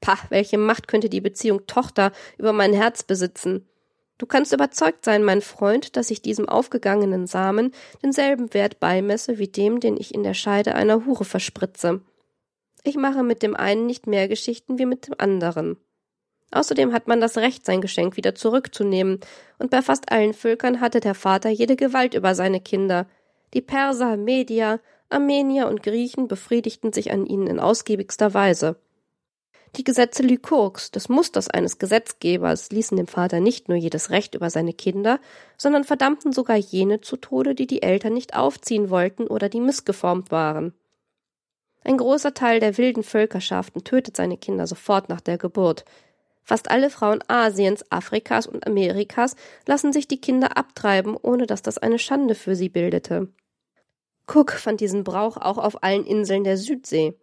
Pah, welche Macht könnte die Beziehung Tochter über mein Herz besitzen? Du kannst überzeugt sein, mein Freund, dass ich diesem aufgegangenen Samen denselben Wert beimesse wie dem, den ich in der Scheide einer Hure verspritze. Ich mache mit dem einen nicht mehr Geschichten wie mit dem anderen. Außerdem hat man das Recht, sein Geschenk wieder zurückzunehmen, und bei fast allen Völkern hatte der Vater jede Gewalt über seine Kinder. Die Perser, Medier, Armenier und Griechen befriedigten sich an ihnen in ausgiebigster Weise. Die Gesetze Lykurgs, des Musters eines Gesetzgebers, ließen dem Vater nicht nur jedes Recht über seine Kinder, sondern verdammten sogar jene zu Tode, die die Eltern nicht aufziehen wollten oder die missgeformt waren. Ein großer Teil der wilden Völkerschaften tötet seine Kinder sofort nach der Geburt, Fast alle Frauen Asiens, Afrikas und Amerikas lassen sich die Kinder abtreiben, ohne dass das eine Schande für sie bildete. Cook fand diesen Brauch auch auf allen Inseln der Südsee.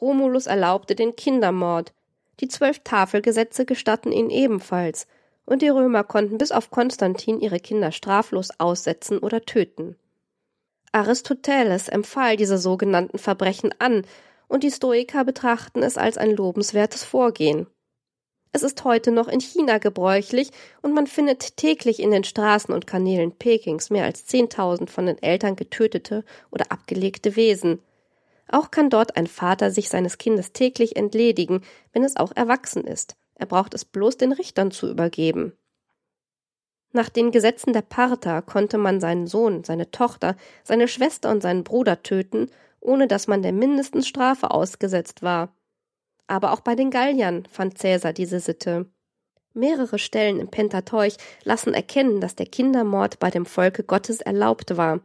Romulus erlaubte den Kindermord. Die zwölf Tafelgesetze gestatten ihn ebenfalls, und die Römer konnten bis auf Konstantin ihre Kinder straflos aussetzen oder töten. Aristoteles empfahl diese sogenannten Verbrechen an, und die Stoiker betrachten es als ein lobenswertes Vorgehen. Es ist heute noch in China gebräuchlich und man findet täglich in den Straßen und Kanälen Pekings mehr als zehntausend von den Eltern getötete oder abgelegte Wesen. Auch kann dort ein Vater sich seines Kindes täglich entledigen, wenn es auch erwachsen ist. Er braucht es bloß den Richtern zu übergeben. Nach den Gesetzen der Parther konnte man seinen Sohn, seine Tochter, seine Schwester und seinen Bruder töten, ohne dass man der mindesten Strafe ausgesetzt war. Aber auch bei den Galliern fand Cäsar diese Sitte. Mehrere Stellen im Pentateuch lassen erkennen, dass der Kindermord bei dem Volke Gottes erlaubt war,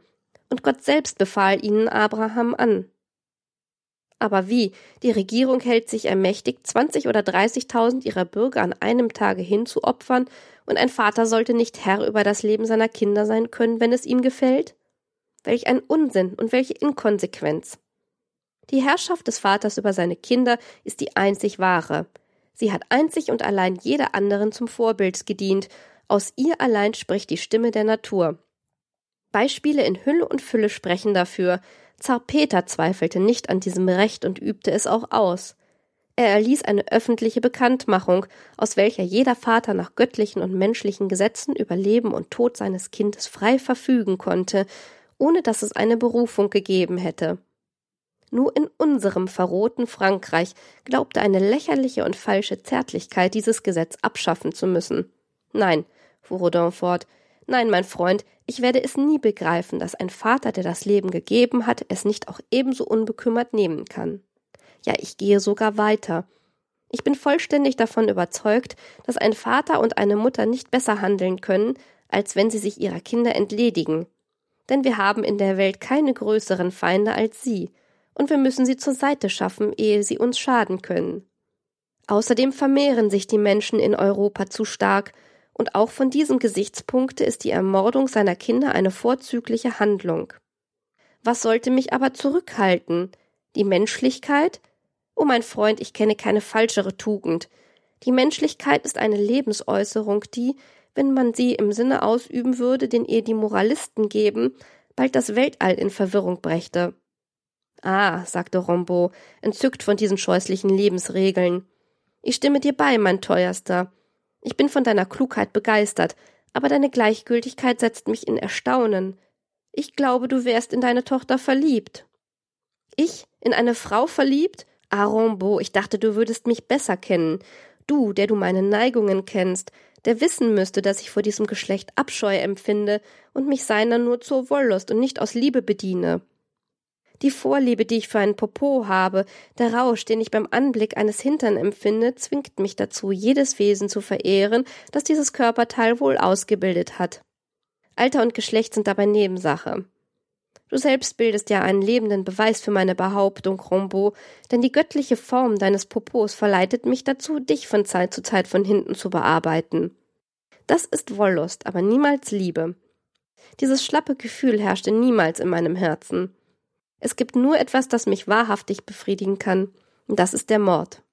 und Gott selbst befahl ihnen Abraham an. Aber wie? Die Regierung hält sich ermächtigt, 20 oder 30.000 ihrer Bürger an einem Tage hinzuopfern, und ein Vater sollte nicht Herr über das Leben seiner Kinder sein können, wenn es ihm gefällt? Welch ein Unsinn und welche Inkonsequenz. Die Herrschaft des Vaters über seine Kinder ist die einzig wahre. Sie hat einzig und allein jeder anderen zum Vorbild gedient, aus ihr allein spricht die Stimme der Natur. Beispiele in Hülle und Fülle sprechen dafür, Zar Peter zweifelte nicht an diesem Recht und übte es auch aus. Er erließ eine öffentliche Bekanntmachung, aus welcher jeder Vater nach göttlichen und menschlichen Gesetzen über Leben und Tod seines Kindes frei verfügen konnte, ohne dass es eine Berufung gegeben hätte. Nur in unserem verrohten Frankreich glaubte eine lächerliche und falsche Zärtlichkeit dieses Gesetz abschaffen zu müssen. Nein, fuhr Rodin fort, nein, mein Freund, ich werde es nie begreifen, dass ein Vater, der das Leben gegeben hat, es nicht auch ebenso unbekümmert nehmen kann. Ja, ich gehe sogar weiter. Ich bin vollständig davon überzeugt, dass ein Vater und eine Mutter nicht besser handeln können, als wenn sie sich ihrer Kinder entledigen. Denn wir haben in der Welt keine größeren Feinde als sie, und wir müssen sie zur Seite schaffen, ehe sie uns schaden können. Außerdem vermehren sich die Menschen in Europa zu stark, und auch von diesem Gesichtspunkte ist die Ermordung seiner Kinder eine vorzügliche Handlung. Was sollte mich aber zurückhalten? Die Menschlichkeit? Oh mein Freund, ich kenne keine falschere Tugend. Die Menschlichkeit ist eine Lebensäußerung, die, wenn man sie im Sinne ausüben würde, den ihr die Moralisten geben, bald das Weltall in Verwirrung brächte. Ah, sagte Rombo, entzückt von diesen scheußlichen Lebensregeln. Ich stimme dir bei, mein teuerster. Ich bin von deiner Klugheit begeistert, aber deine Gleichgültigkeit setzt mich in Erstaunen. Ich glaube, du wärst in deine Tochter verliebt. Ich? In eine Frau verliebt? Ah, Rambo, ich dachte, du würdest mich besser kennen. Du, der du meine Neigungen kennst, der wissen müsste, dass ich vor diesem Geschlecht Abscheu empfinde und mich seiner nur zur Wollust und nicht aus Liebe bediene die Vorliebe, die ich für einen Popo habe, der Rausch, den ich beim Anblick eines Hintern empfinde, zwingt mich dazu, jedes Wesen zu verehren, das dieses Körperteil wohl ausgebildet hat. Alter und Geschlecht sind dabei Nebensache. Du selbst bildest ja einen lebenden Beweis für meine Behauptung, Rombo, denn die göttliche Form deines Popos verleitet mich dazu, dich von Zeit zu Zeit von hinten zu bearbeiten. Das ist Wollust, aber niemals Liebe. Dieses schlappe Gefühl herrschte niemals in meinem Herzen. Es gibt nur etwas, das mich wahrhaftig befriedigen kann, und das ist der Mord.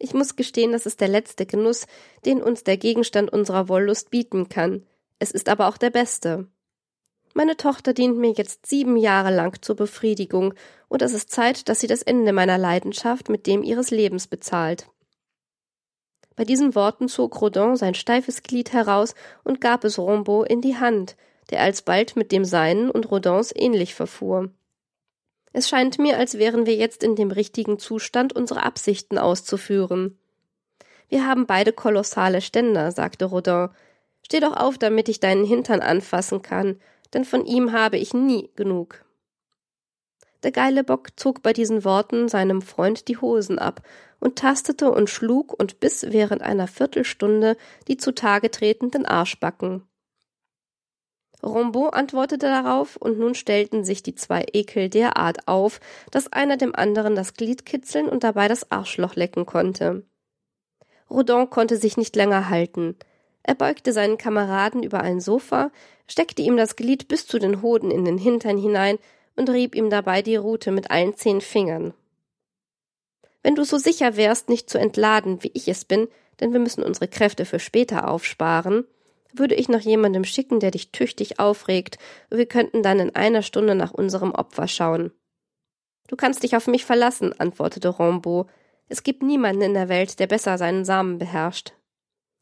Ich muss gestehen, das ist der letzte Genuss, den uns der Gegenstand unserer Wollust bieten kann. Es ist aber auch der beste. Meine Tochter dient mir jetzt sieben Jahre lang zur Befriedigung, und es ist Zeit, dass sie das Ende meiner Leidenschaft mit dem ihres Lebens bezahlt. Bei diesen Worten zog Rodin sein steifes Glied heraus und gab es Rombo in die Hand, der alsbald mit dem seinen und Rodins ähnlich verfuhr. Es scheint mir, als wären wir jetzt in dem richtigen Zustand, unsere Absichten auszuführen. Wir haben beide kolossale Ständer, sagte Rodin. Steh doch auf, damit ich deinen Hintern anfassen kann, denn von ihm habe ich nie genug. Der geile Bock zog bei diesen Worten seinem Freund die Hosen ab und tastete und schlug und biss während einer Viertelstunde die zutage tretenden Arschbacken. Rombaud antwortete darauf, und nun stellten sich die zwei Ekel derart auf, dass einer dem anderen das Glied kitzeln und dabei das Arschloch lecken konnte. Rodin konnte sich nicht länger halten. Er beugte seinen Kameraden über ein Sofa, steckte ihm das Glied bis zu den Hoden in den Hintern hinein und rieb ihm dabei die Rute mit allen zehn Fingern. Wenn du so sicher wärst, nicht zu entladen, wie ich es bin, denn wir müssen unsere Kräfte für später aufsparen, würde ich noch jemandem schicken, der dich tüchtig aufregt, und wir könnten dann in einer Stunde nach unserem Opfer schauen. Du kannst dich auf mich verlassen, antwortete Rambo. Es gibt niemanden in der Welt, der besser seinen Samen beherrscht.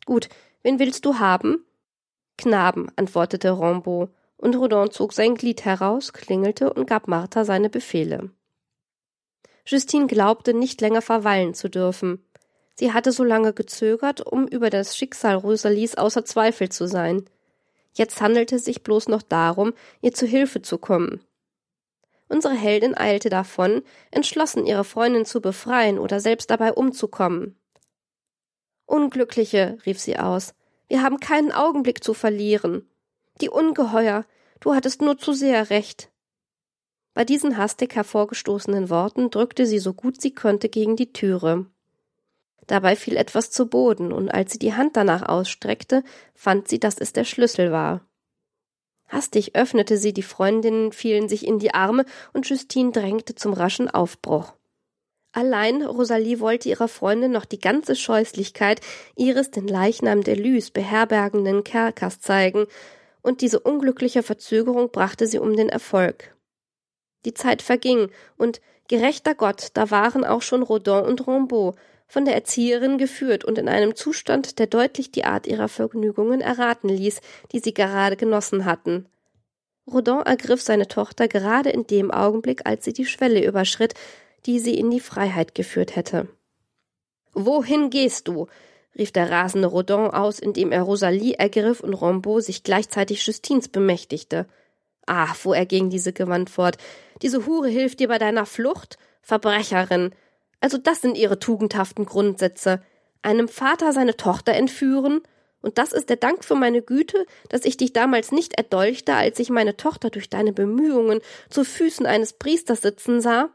Gut, wen willst du haben? Knaben, antwortete Rambo, und Rodin zog sein Glied heraus, klingelte und gab Martha seine Befehle. Justine glaubte, nicht länger verweilen zu dürfen. Sie hatte so lange gezögert, um über das Schicksal Rosalies außer Zweifel zu sein. Jetzt handelte es sich bloß noch darum, ihr zu Hilfe zu kommen. Unsere Heldin eilte davon, entschlossen, ihre Freundin zu befreien oder selbst dabei umzukommen. Unglückliche, rief sie aus, wir haben keinen Augenblick zu verlieren. Die Ungeheuer, du hattest nur zu sehr recht. Bei diesen hastig hervorgestoßenen Worten drückte sie so gut sie konnte gegen die Türe. Dabei fiel etwas zu Boden, und als sie die Hand danach ausstreckte, fand sie, dass es der Schlüssel war. Hastig öffnete sie, die Freundinnen fielen sich in die Arme, und Justine drängte zum raschen Aufbruch. Allein Rosalie wollte ihrer Freundin noch die ganze Scheußlichkeit ihres den Leichnam der Lys beherbergenden Kerkers zeigen, und diese unglückliche Verzögerung brachte sie um den Erfolg. Die Zeit verging, und gerechter Gott, da waren auch schon Rodin und Rambaud, von der Erzieherin geführt und in einem Zustand, der deutlich die Art ihrer Vergnügungen erraten ließ, die sie gerade genossen hatten. Rodin ergriff seine Tochter gerade in dem Augenblick, als sie die Schwelle überschritt, die sie in die Freiheit geführt hätte. Wohin gehst du? rief der rasende Rodin aus, indem er Rosalie ergriff und Rambaud sich gleichzeitig Justins bemächtigte. Ah, fuhr er gegen diese gewandt fort, diese Hure hilft dir bei deiner Flucht? Verbrecherin! Also das sind ihre tugendhaften Grundsätze. Einem Vater seine Tochter entführen? Und das ist der Dank für meine Güte, dass ich dich damals nicht erdolchte, als ich meine Tochter durch deine Bemühungen zu Füßen eines Priesters sitzen sah?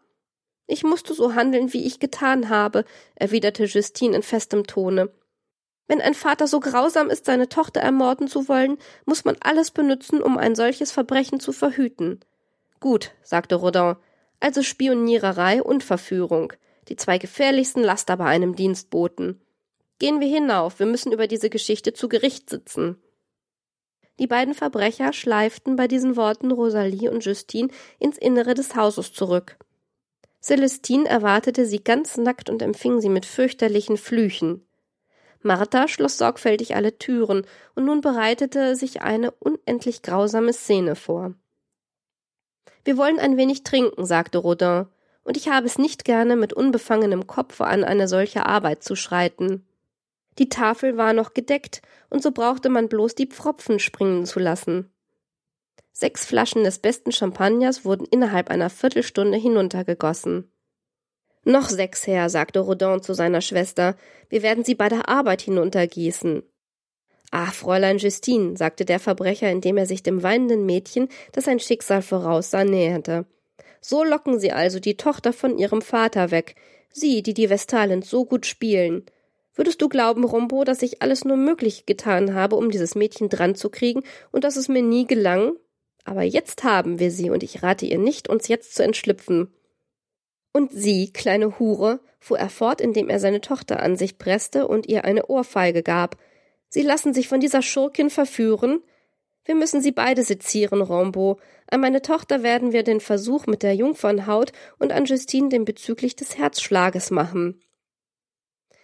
Ich musste so handeln, wie ich getan habe, erwiderte Justine in festem Tone. Wenn ein Vater so grausam ist, seine Tochter ermorden zu wollen, muss man alles benützen, um ein solches Verbrechen zu verhüten. Gut, sagte Rodin, also Spioniererei und Verführung die zwei gefährlichsten Laster bei einem Dienstboten. Gehen wir hinauf, wir müssen über diese Geschichte zu Gericht sitzen. Die beiden Verbrecher schleiften bei diesen Worten Rosalie und Justine ins Innere des Hauses zurück. Celestine erwartete sie ganz nackt und empfing sie mit fürchterlichen Flüchen. Martha schloss sorgfältig alle Türen, und nun bereitete sich eine unendlich grausame Szene vor. Wir wollen ein wenig trinken, sagte Rodin und ich habe es nicht gerne, mit unbefangenem Kopf an eine solche Arbeit zu schreiten. Die Tafel war noch gedeckt, und so brauchte man bloß die Pfropfen springen zu lassen. Sechs Flaschen des besten Champagners wurden innerhalb einer Viertelstunde hinuntergegossen. Noch sechs Herr, sagte Rodin zu seiner Schwester, wir werden sie bei der Arbeit hinuntergießen. Ah, Fräulein Justine, sagte der Verbrecher, indem er sich dem weinenden Mädchen, das sein Schicksal voraussah, näherte. So locken sie also die Tochter von ihrem Vater weg, sie, die die Vestalens so gut spielen. Würdest du glauben, Rombo, dass ich alles nur möglich getan habe, um dieses Mädchen dran zu kriegen und dass es mir nie gelang? Aber jetzt haben wir sie, und ich rate ihr nicht, uns jetzt zu entschlüpfen. Und Sie, kleine Hure, fuhr er fort, indem er seine Tochter an sich presste und ihr eine Ohrfeige gab. Sie lassen sich von dieser Schurkin verführen? Wir müssen sie beide sezieren, Rambo. An meine Tochter werden wir den Versuch mit der Jungfernhaut und an Justine den bezüglich des Herzschlages machen.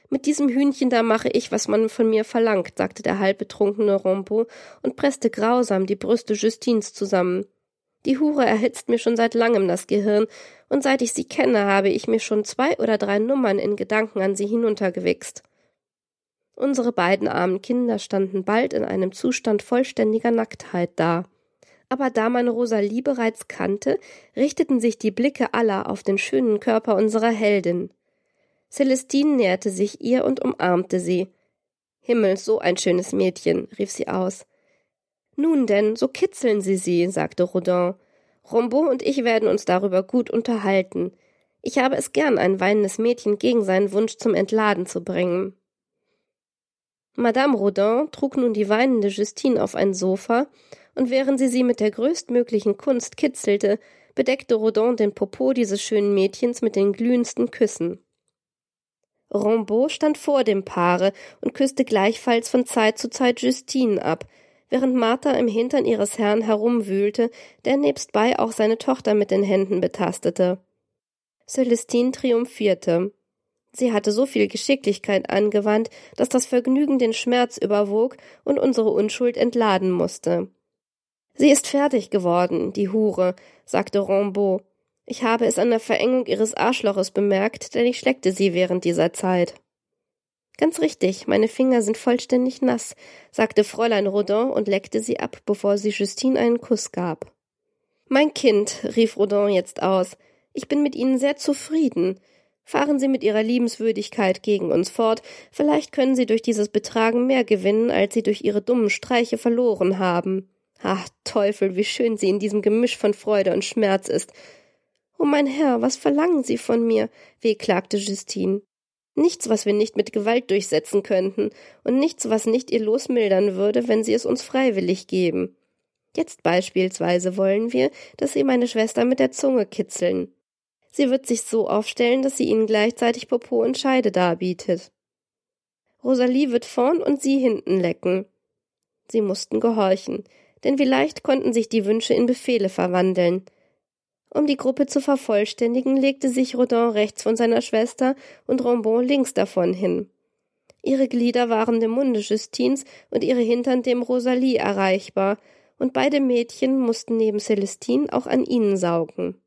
Mit diesem Hühnchen da mache ich, was man von mir verlangt, sagte der halbbetrunkene Rombo und presste grausam die Brüste Justins zusammen. Die Hure erhitzt mir schon seit langem das Gehirn, und seit ich sie kenne, habe ich mir schon zwei oder drei Nummern in Gedanken an sie hinuntergewichst. Unsere beiden armen Kinder standen bald in einem Zustand vollständiger Nacktheit da. Aber da man Rosalie bereits kannte, richteten sich die Blicke aller auf den schönen Körper unserer Heldin. Celestine näherte sich ihr und umarmte sie. Himmel, so ein schönes Mädchen, rief sie aus. Nun denn, so kitzeln Sie sie, sagte Rodin. Rombaud und ich werden uns darüber gut unterhalten. Ich habe es gern, ein weinendes Mädchen gegen seinen Wunsch zum Entladen zu bringen. Madame Rodin trug nun die weinende Justine auf ein Sofa, und während sie sie mit der größtmöglichen Kunst kitzelte, bedeckte Rodin den Popo dieses schönen Mädchens mit den glühendsten Küssen. Rambaud stand vor dem Paare und küsste gleichfalls von Zeit zu Zeit Justine ab, während Martha im Hintern ihres Herrn herumwühlte, der nebstbei auch seine Tochter mit den Händen betastete. Celestine triumphierte. Sie hatte so viel Geschicklichkeit angewandt, dass das Vergnügen den Schmerz überwog und unsere Unschuld entladen musste. Sie ist fertig geworden, die Hure, sagte Rambaud. Ich habe es an der Verengung ihres Arschloches bemerkt, denn ich schleckte sie während dieser Zeit. Ganz richtig, meine Finger sind vollständig nass, sagte Fräulein Rodin und leckte sie ab, bevor sie Justine einen Kuss gab. Mein Kind, rief Rodin jetzt aus, ich bin mit Ihnen sehr zufrieden. Fahren Sie mit Ihrer Liebenswürdigkeit gegen uns fort, vielleicht können Sie durch dieses Betragen mehr gewinnen, als Sie durch Ihre dummen Streiche verloren haben. Ach, Teufel, wie schön sie in diesem Gemisch von Freude und Schmerz ist. Oh mein Herr, was verlangen Sie von mir? wehklagte Justine. Nichts, was wir nicht mit Gewalt durchsetzen könnten, und nichts, was nicht ihr Los mildern würde, wenn Sie es uns freiwillig geben. Jetzt beispielsweise wollen wir, dass Sie meine Schwester mit der Zunge kitzeln. Sie wird sich so aufstellen, dass sie ihnen gleichzeitig Popo und Scheide darbietet. Rosalie wird vorn und sie hinten lecken. Sie mussten gehorchen, denn wie leicht konnten sich die Wünsche in Befehle verwandeln. Um die Gruppe zu vervollständigen, legte sich Rodin rechts von seiner Schwester und Rambon links davon hin. Ihre Glieder waren dem Munde Justins und ihre Hintern dem Rosalie erreichbar, und beide Mädchen mussten neben Celestine auch an ihnen saugen.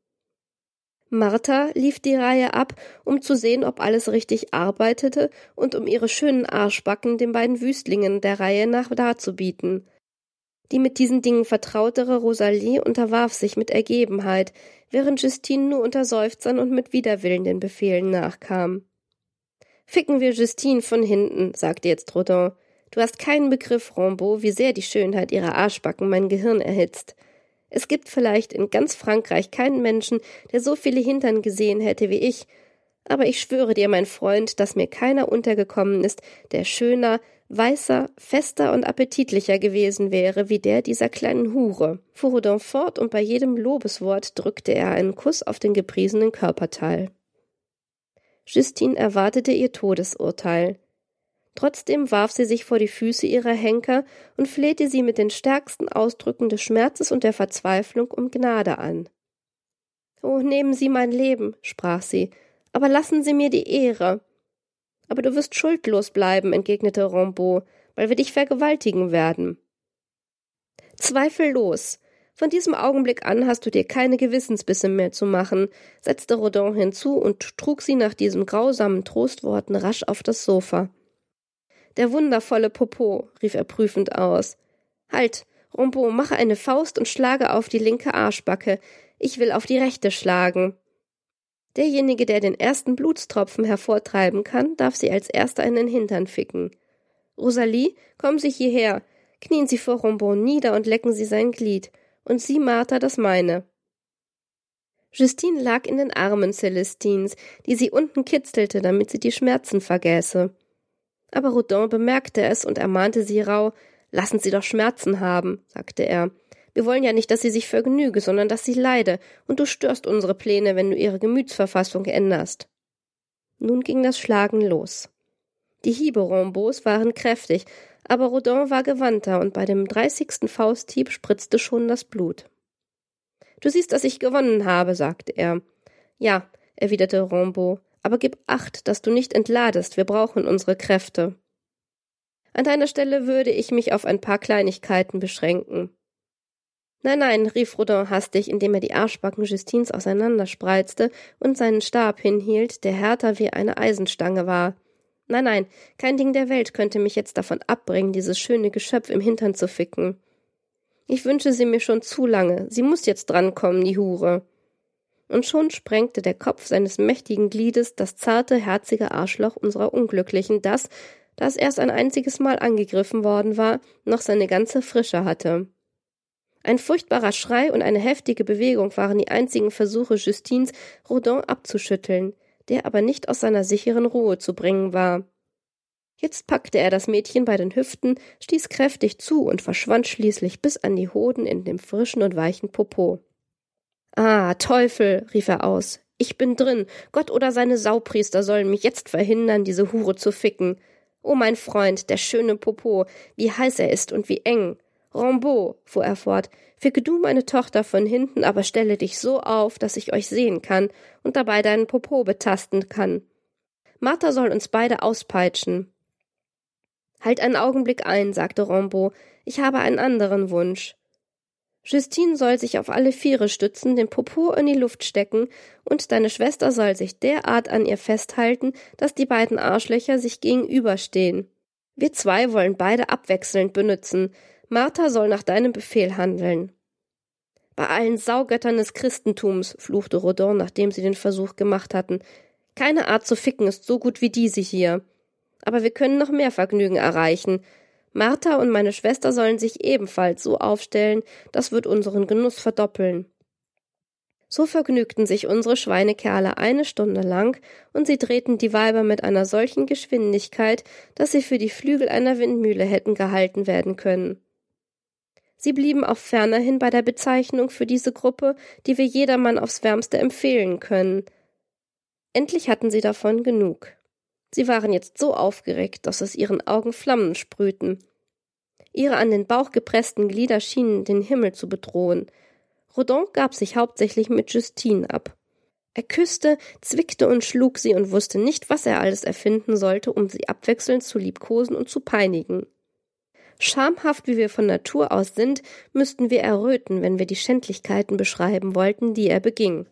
Martha lief die Reihe ab, um zu sehen, ob alles richtig arbeitete und um ihre schönen Arschbacken den beiden Wüstlingen der Reihe nach darzubieten. Die mit diesen Dingen vertrautere Rosalie unterwarf sich mit Ergebenheit, während Justine nur unter Seufzern und mit Widerwillen den Befehlen nachkam. Ficken wir Justine von hinten, sagte jetzt Rodin. Du hast keinen Begriff, Rambaud, wie sehr die Schönheit ihrer Arschbacken mein Gehirn erhitzt. Es gibt vielleicht in ganz Frankreich keinen Menschen, der so viele Hintern gesehen hätte wie ich, aber ich schwöre dir, mein Freund, dass mir keiner untergekommen ist, der schöner, weißer, fester und appetitlicher gewesen wäre wie der dieser kleinen Hure, fuhr fort, und bei jedem Lobeswort drückte er einen Kuss auf den gepriesenen Körperteil. Justine erwartete ihr Todesurteil. Trotzdem warf sie sich vor die Füße ihrer Henker und flehte sie mit den stärksten Ausdrücken des Schmerzes und der Verzweiflung um Gnade an. Oh, nehmen Sie mein Leben, sprach sie, aber lassen Sie mir die Ehre. Aber du wirst schuldlos bleiben, entgegnete Rambaud, weil wir dich vergewaltigen werden. Zweifellos. Von diesem Augenblick an hast du dir keine Gewissensbisse mehr zu machen, setzte Rodin hinzu und trug sie nach diesen grausamen Trostworten rasch auf das Sofa. Der wundervolle Popo, rief er prüfend aus. Halt, Rombo, mache eine Faust und schlage auf die linke Arschbacke. Ich will auf die rechte schlagen. Derjenige, der den ersten Blutstropfen hervortreiben kann, darf sie als erster in den Hintern ficken. Rosalie, kommen Sie hierher. Knien Sie vor Rombo nieder und lecken Sie sein Glied. Und Sie, Martha, das meine. Justine lag in den Armen Celestins, die sie unten kitzelte, damit sie die Schmerzen vergäße. Aber Rodin bemerkte es und ermahnte sie rauh, Lassen Sie doch Schmerzen haben, sagte er. Wir wollen ja nicht, dass sie sich vergnüge, sondern dass sie leide, und du störst unsere Pläne, wenn du ihre Gemütsverfassung änderst. Nun ging das Schlagen los. Die Hiebe Rambaus waren kräftig, aber Rodin war gewandter, und bei dem dreißigsten Fausthieb spritzte schon das Blut. Du siehst, dass ich gewonnen habe, sagte er. Ja, erwiderte Rambaud, aber gib acht, dass du nicht entladest, wir brauchen unsere Kräfte. An deiner Stelle würde ich mich auf ein paar Kleinigkeiten beschränken. Nein, nein, rief Rodin hastig, indem er die Arschbacken Justins auseinanderspreizte und seinen Stab hinhielt, der härter wie eine Eisenstange war. Nein, nein, kein Ding der Welt könnte mich jetzt davon abbringen, dieses schöne Geschöpf im Hintern zu ficken. Ich wünsche sie mir schon zu lange. Sie muss jetzt drankommen, die Hure und schon sprengte der Kopf seines mächtigen Gliedes das zarte, herzige Arschloch unserer Unglücklichen, das, das erst ein einziges Mal angegriffen worden war, noch seine ganze Frische hatte. Ein furchtbarer Schrei und eine heftige Bewegung waren die einzigen Versuche Justins, Rodin abzuschütteln, der aber nicht aus seiner sicheren Ruhe zu bringen war. Jetzt packte er das Mädchen bei den Hüften, stieß kräftig zu und verschwand schließlich bis an die Hoden in dem frischen und weichen Popo. Ah, Teufel, rief er aus. Ich bin drin. Gott oder seine Saupriester sollen mich jetzt verhindern, diese Hure zu ficken. Oh, mein Freund, der schöne Popo, wie heiß er ist und wie eng. Rambaud, fuhr er fort, ficke du meine Tochter von hinten, aber stelle dich so auf, dass ich euch sehen kann und dabei deinen Popo betasten kann. Martha soll uns beide auspeitschen. Halt einen Augenblick ein, sagte Rambaud. Ich habe einen anderen Wunsch. Justine soll sich auf alle Viere stützen, den Popo in die Luft stecken, und deine Schwester soll sich derart an ihr festhalten, dass die beiden Arschlöcher sich gegenüberstehen. Wir zwei wollen beide abwechselnd benützen. Martha soll nach deinem Befehl handeln. Bei allen Saugöttern des Christentums, fluchte Rodin, nachdem sie den Versuch gemacht hatten. Keine Art zu ficken ist so gut wie diese hier. Aber wir können noch mehr Vergnügen erreichen. Martha und meine Schwester sollen sich ebenfalls so aufstellen, das wird unseren Genuss verdoppeln. So vergnügten sich unsere Schweinekerle eine Stunde lang, und sie drehten die Weiber mit einer solchen Geschwindigkeit, dass sie für die Flügel einer Windmühle hätten gehalten werden können. Sie blieben auch fernerhin bei der Bezeichnung für diese Gruppe, die wir jedermann aufs wärmste empfehlen können. Endlich hatten sie davon genug. Sie waren jetzt so aufgeregt, dass aus ihren Augen Flammen sprühten. Ihre an den Bauch gepressten Glieder schienen den Himmel zu bedrohen. Rodin gab sich hauptsächlich mit Justine ab. Er küsste, zwickte und schlug sie und wusste nicht, was er alles erfinden sollte, um sie abwechselnd zu liebkosen und zu peinigen. Schamhaft wie wir von Natur aus sind, müssten wir erröten, wenn wir die Schändlichkeiten beschreiben wollten, die er beging.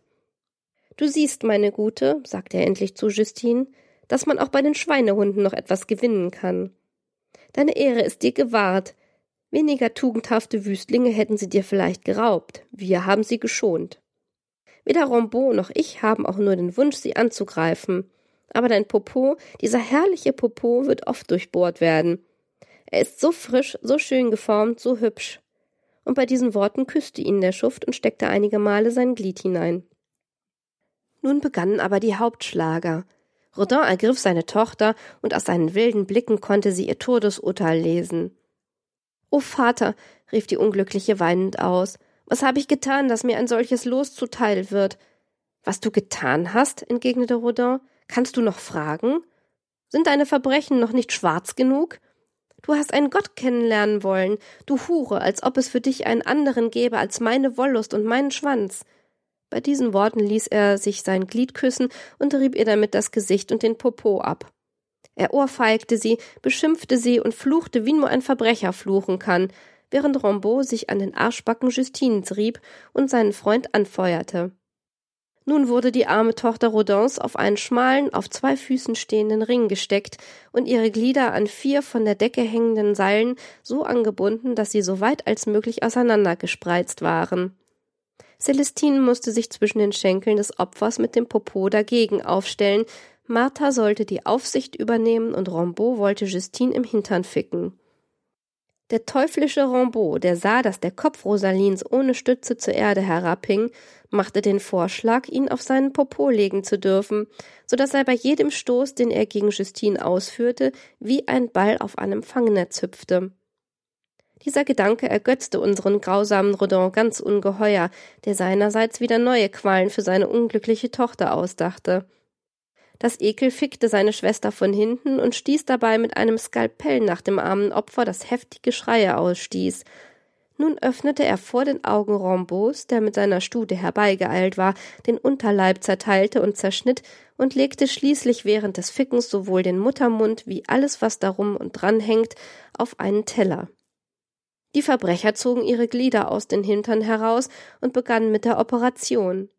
Du siehst, meine Gute, sagte er endlich zu Justine, dass man auch bei den Schweinehunden noch etwas gewinnen kann. Deine Ehre ist dir gewahrt. Weniger tugendhafte Wüstlinge hätten sie dir vielleicht geraubt. Wir haben sie geschont. Weder Rombaud noch ich haben auch nur den Wunsch, sie anzugreifen. Aber dein Popo, dieser herrliche Popo, wird oft durchbohrt werden. Er ist so frisch, so schön geformt, so hübsch. Und bei diesen Worten küsste ihn der Schuft und steckte einige Male sein Glied hinein. Nun begannen aber die Hauptschlager. Rodin ergriff seine Tochter, und aus seinen wilden Blicken konnte sie ihr Todesurteil lesen. O Vater, rief die Unglückliche weinend aus, was habe ich getan, dass mir ein solches Los zuteil wird? Was du getan hast, entgegnete Rodin, kannst du noch fragen? Sind deine Verbrechen noch nicht schwarz genug? Du hast einen Gott kennenlernen wollen, du Hure, als ob es für dich einen anderen gäbe als meine Wollust und meinen Schwanz. Bei diesen Worten ließ er sich sein Glied küssen und rieb ihr damit das Gesicht und den Popo ab. Er ohrfeigte sie, beschimpfte sie und fluchte, wie nur ein Verbrecher fluchen kann, während Rambaud sich an den Arschbacken Justines rieb und seinen Freund anfeuerte. Nun wurde die arme Tochter Rodins auf einen schmalen, auf zwei Füßen stehenden Ring gesteckt und ihre Glieder an vier von der Decke hängenden Seilen so angebunden, dass sie so weit als möglich auseinandergespreizt waren. Celestine musste sich zwischen den Schenkeln des Opfers mit dem Popo dagegen aufstellen, Martha sollte die Aufsicht übernehmen und Rambaud wollte Justine im Hintern ficken. Der teuflische Rambaud, der sah, dass der Kopf Rosalins ohne Stütze zur Erde herabhing, machte den Vorschlag, ihn auf seinen Popo legen zu dürfen, so dass er bei jedem Stoß, den er gegen Justine ausführte, wie ein Ball auf einem Fangnetz hüpfte. Dieser Gedanke ergötzte unseren grausamen Rodin ganz ungeheuer, der seinerseits wieder neue Qualen für seine unglückliche Tochter ausdachte. Das Ekel fickte seine Schwester von hinten und stieß dabei mit einem Skalpell nach dem armen Opfer, das heftige Schreie ausstieß. Nun öffnete er vor den Augen Rambos, der mit seiner Stute herbeigeeilt war, den Unterleib zerteilte und zerschnitt und legte schließlich während des Fickens sowohl den Muttermund wie alles, was darum und dran hängt, auf einen Teller. Die Verbrecher zogen ihre Glieder aus den Hintern heraus und begannen mit der Operation.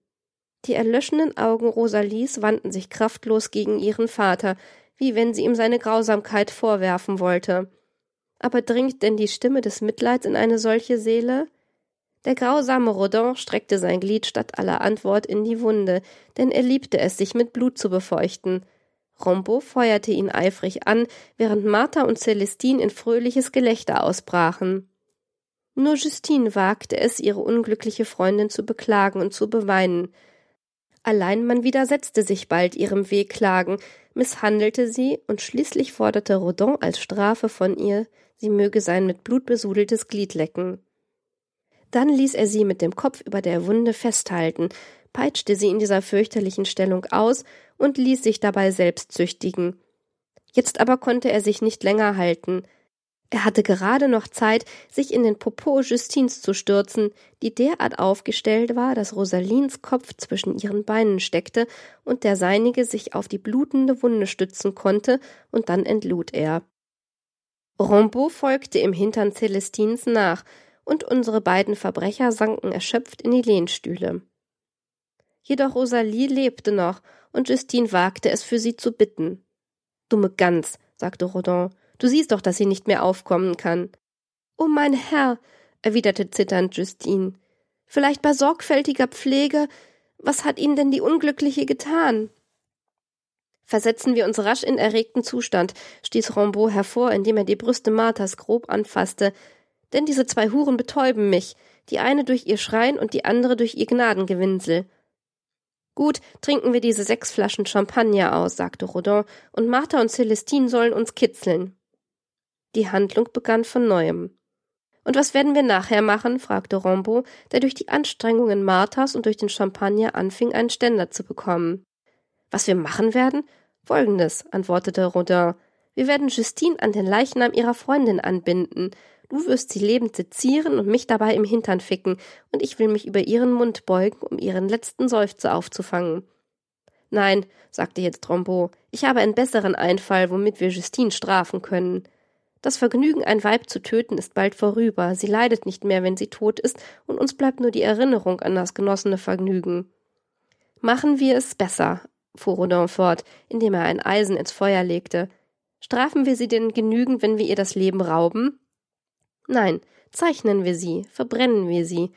Die erlöschenden Augen Rosalies wandten sich kraftlos gegen ihren Vater, wie wenn sie ihm seine Grausamkeit vorwerfen wollte. Aber dringt denn die Stimme des Mitleids in eine solche Seele? Der grausame Rodin streckte sein Glied statt aller Antwort in die Wunde, denn er liebte es, sich mit Blut zu befeuchten. Rombo feuerte ihn eifrig an, während Martha und Celestine in fröhliches Gelächter ausbrachen. Nur Justine wagte es, ihre unglückliche Freundin zu beklagen und zu beweinen. Allein man widersetzte sich bald ihrem Wehklagen, misshandelte sie und schließlich forderte Rodin als Strafe von ihr, sie möge sein mit Blut besudeltes Glied lecken. Dann ließ er sie mit dem Kopf über der Wunde festhalten, peitschte sie in dieser fürchterlichen Stellung aus und ließ sich dabei selbst züchtigen. Jetzt aber konnte er sich nicht länger halten. Er hatte gerade noch Zeit, sich in den Popo Justins zu stürzen, die derart aufgestellt war, dass Rosalins Kopf zwischen ihren Beinen steckte und der seinige sich auf die blutende Wunde stützen konnte, und dann entlud er. Rombaud folgte im Hintern Celestins nach, und unsere beiden Verbrecher sanken erschöpft in die Lehnstühle. Jedoch Rosalie lebte noch, und Justine wagte es für sie zu bitten. Dumme Gans, sagte Rodin, du siehst doch, dass sie nicht mehr aufkommen kann. Oh mein Herr, erwiderte zitternd Justine, vielleicht bei sorgfältiger Pflege, was hat Ihnen denn die Unglückliche getan? Versetzen wir uns rasch in erregten Zustand, stieß Rambaud hervor, indem er die Brüste Marthas grob anfasste. Denn diese zwei Huren betäuben mich, die eine durch ihr Schreien und die andere durch ihr Gnadengewinsel. Gut, trinken wir diese sechs Flaschen Champagner aus, sagte Rodin, und Martha und Celestine sollen uns kitzeln. Die Handlung begann von neuem. Und was werden wir nachher machen? fragte Rambaud, der durch die Anstrengungen Marthas und durch den Champagner anfing, einen Ständer zu bekommen. Was wir machen werden? Folgendes, antwortete Rodin. Wir werden Justine an den Leichnam ihrer Freundin anbinden. Du wirst sie lebend sezieren und mich dabei im Hintern ficken, und ich will mich über ihren Mund beugen, um ihren letzten Seufzer aufzufangen. Nein, sagte jetzt Trombeau, ich habe einen besseren Einfall, womit wir Justine strafen können. Das Vergnügen, ein Weib zu töten, ist bald vorüber, sie leidet nicht mehr, wenn sie tot ist, und uns bleibt nur die Erinnerung an das genossene Vergnügen. Machen wir es besser, fuhr Rodin fort, indem er ein Eisen ins Feuer legte. Strafen wir sie denn genügend, wenn wir ihr das Leben rauben? Nein, zeichnen wir sie, verbrennen wir sie.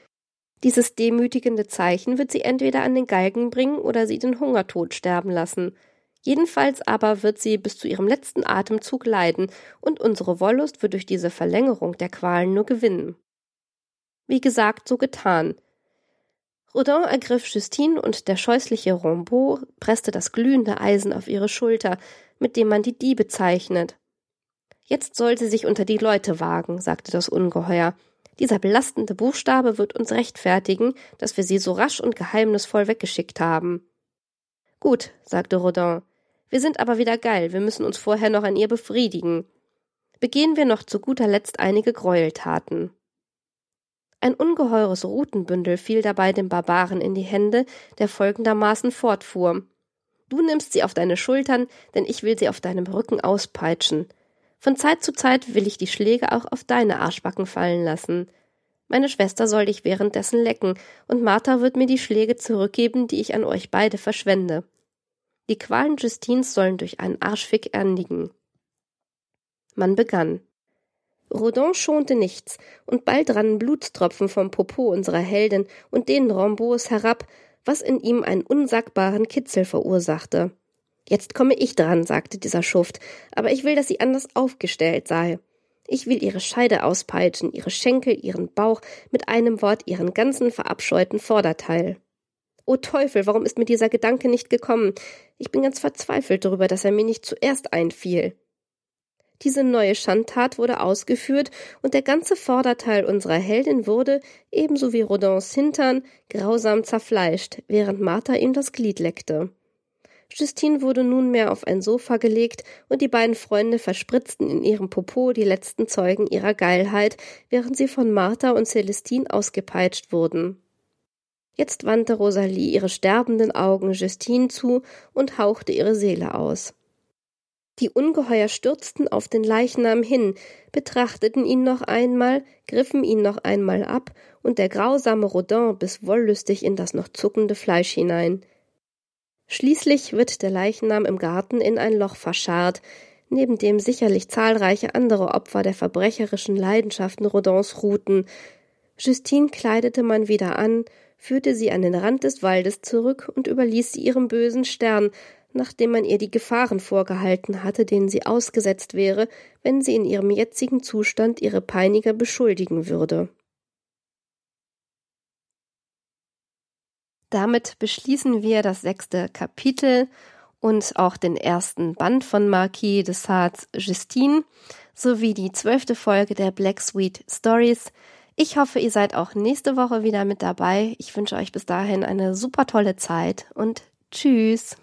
Dieses demütigende Zeichen wird sie entweder an den Galgen bringen oder sie den Hungertod sterben lassen. Jedenfalls aber wird sie bis zu ihrem letzten Atemzug leiden, und unsere Wollust wird durch diese Verlängerung der Qualen nur gewinnen. Wie gesagt, so getan. Rodin ergriff Justine und der scheußliche Rambaud presste das glühende Eisen auf ihre Schulter, mit dem man die Diebe zeichnet. Jetzt soll sie sich unter die Leute wagen, sagte das Ungeheuer. Dieser belastende Buchstabe wird uns rechtfertigen, dass wir sie so rasch und geheimnisvoll weggeschickt haben. Gut, sagte Rodin. Wir sind aber wieder geil, wir müssen uns vorher noch an ihr befriedigen. Begehen wir noch zu guter Letzt einige Gräueltaten. Ein ungeheures Rutenbündel fiel dabei dem Barbaren in die Hände, der folgendermaßen fortfuhr. Du nimmst sie auf deine Schultern, denn ich will sie auf deinem Rücken auspeitschen. Von Zeit zu Zeit will ich die Schläge auch auf deine Arschbacken fallen lassen. Meine Schwester soll dich währenddessen lecken, und Martha wird mir die Schläge zurückgeben, die ich an euch beide verschwende. Die Qualen Justins sollen durch einen Arschfick endigen. Man begann. Rodin schonte nichts, und bald rannen Blutstropfen vom Popo unserer Heldin und denen Rambos herab, was in ihm einen unsagbaren Kitzel verursachte. Jetzt komme ich dran, sagte dieser Schuft, aber ich will, dass sie anders aufgestellt sei. Ich will ihre Scheide auspeitschen, ihre Schenkel, ihren Bauch, mit einem Wort ihren ganzen verabscheuten Vorderteil. O Teufel, warum ist mir dieser Gedanke nicht gekommen? Ich bin ganz verzweifelt darüber, dass er mir nicht zuerst einfiel. Diese neue Schandtat wurde ausgeführt und der ganze Vorderteil unserer Heldin wurde, ebenso wie Rodins Hintern, grausam zerfleischt, während Martha ihm das Glied leckte. Justine wurde nunmehr auf ein Sofa gelegt und die beiden Freunde verspritzten in ihrem Popo die letzten Zeugen ihrer Geilheit, während sie von Martha und Celestine ausgepeitscht wurden. Jetzt wandte Rosalie ihre sterbenden Augen Justine zu und hauchte ihre Seele aus. Die Ungeheuer stürzten auf den Leichnam hin, betrachteten ihn noch einmal, griffen ihn noch einmal ab, und der grausame Rodin biss wollüstig in das noch zuckende Fleisch hinein. Schließlich wird der Leichnam im Garten in ein Loch verscharrt, neben dem sicherlich zahlreiche andere Opfer der verbrecherischen Leidenschaften Rodins ruhten. Justine kleidete man wieder an, führte sie an den Rand des Waldes zurück und überließ sie ihrem bösen Stern, nachdem man ihr die Gefahren vorgehalten hatte, denen sie ausgesetzt wäre, wenn sie in ihrem jetzigen Zustand ihre Peiniger beschuldigen würde. Damit beschließen wir das sechste Kapitel und auch den ersten Band von Marquis de Sades Justine sowie die zwölfte Folge der Black Sweet Stories. Ich hoffe, ihr seid auch nächste Woche wieder mit dabei. Ich wünsche euch bis dahin eine super tolle Zeit und tschüss.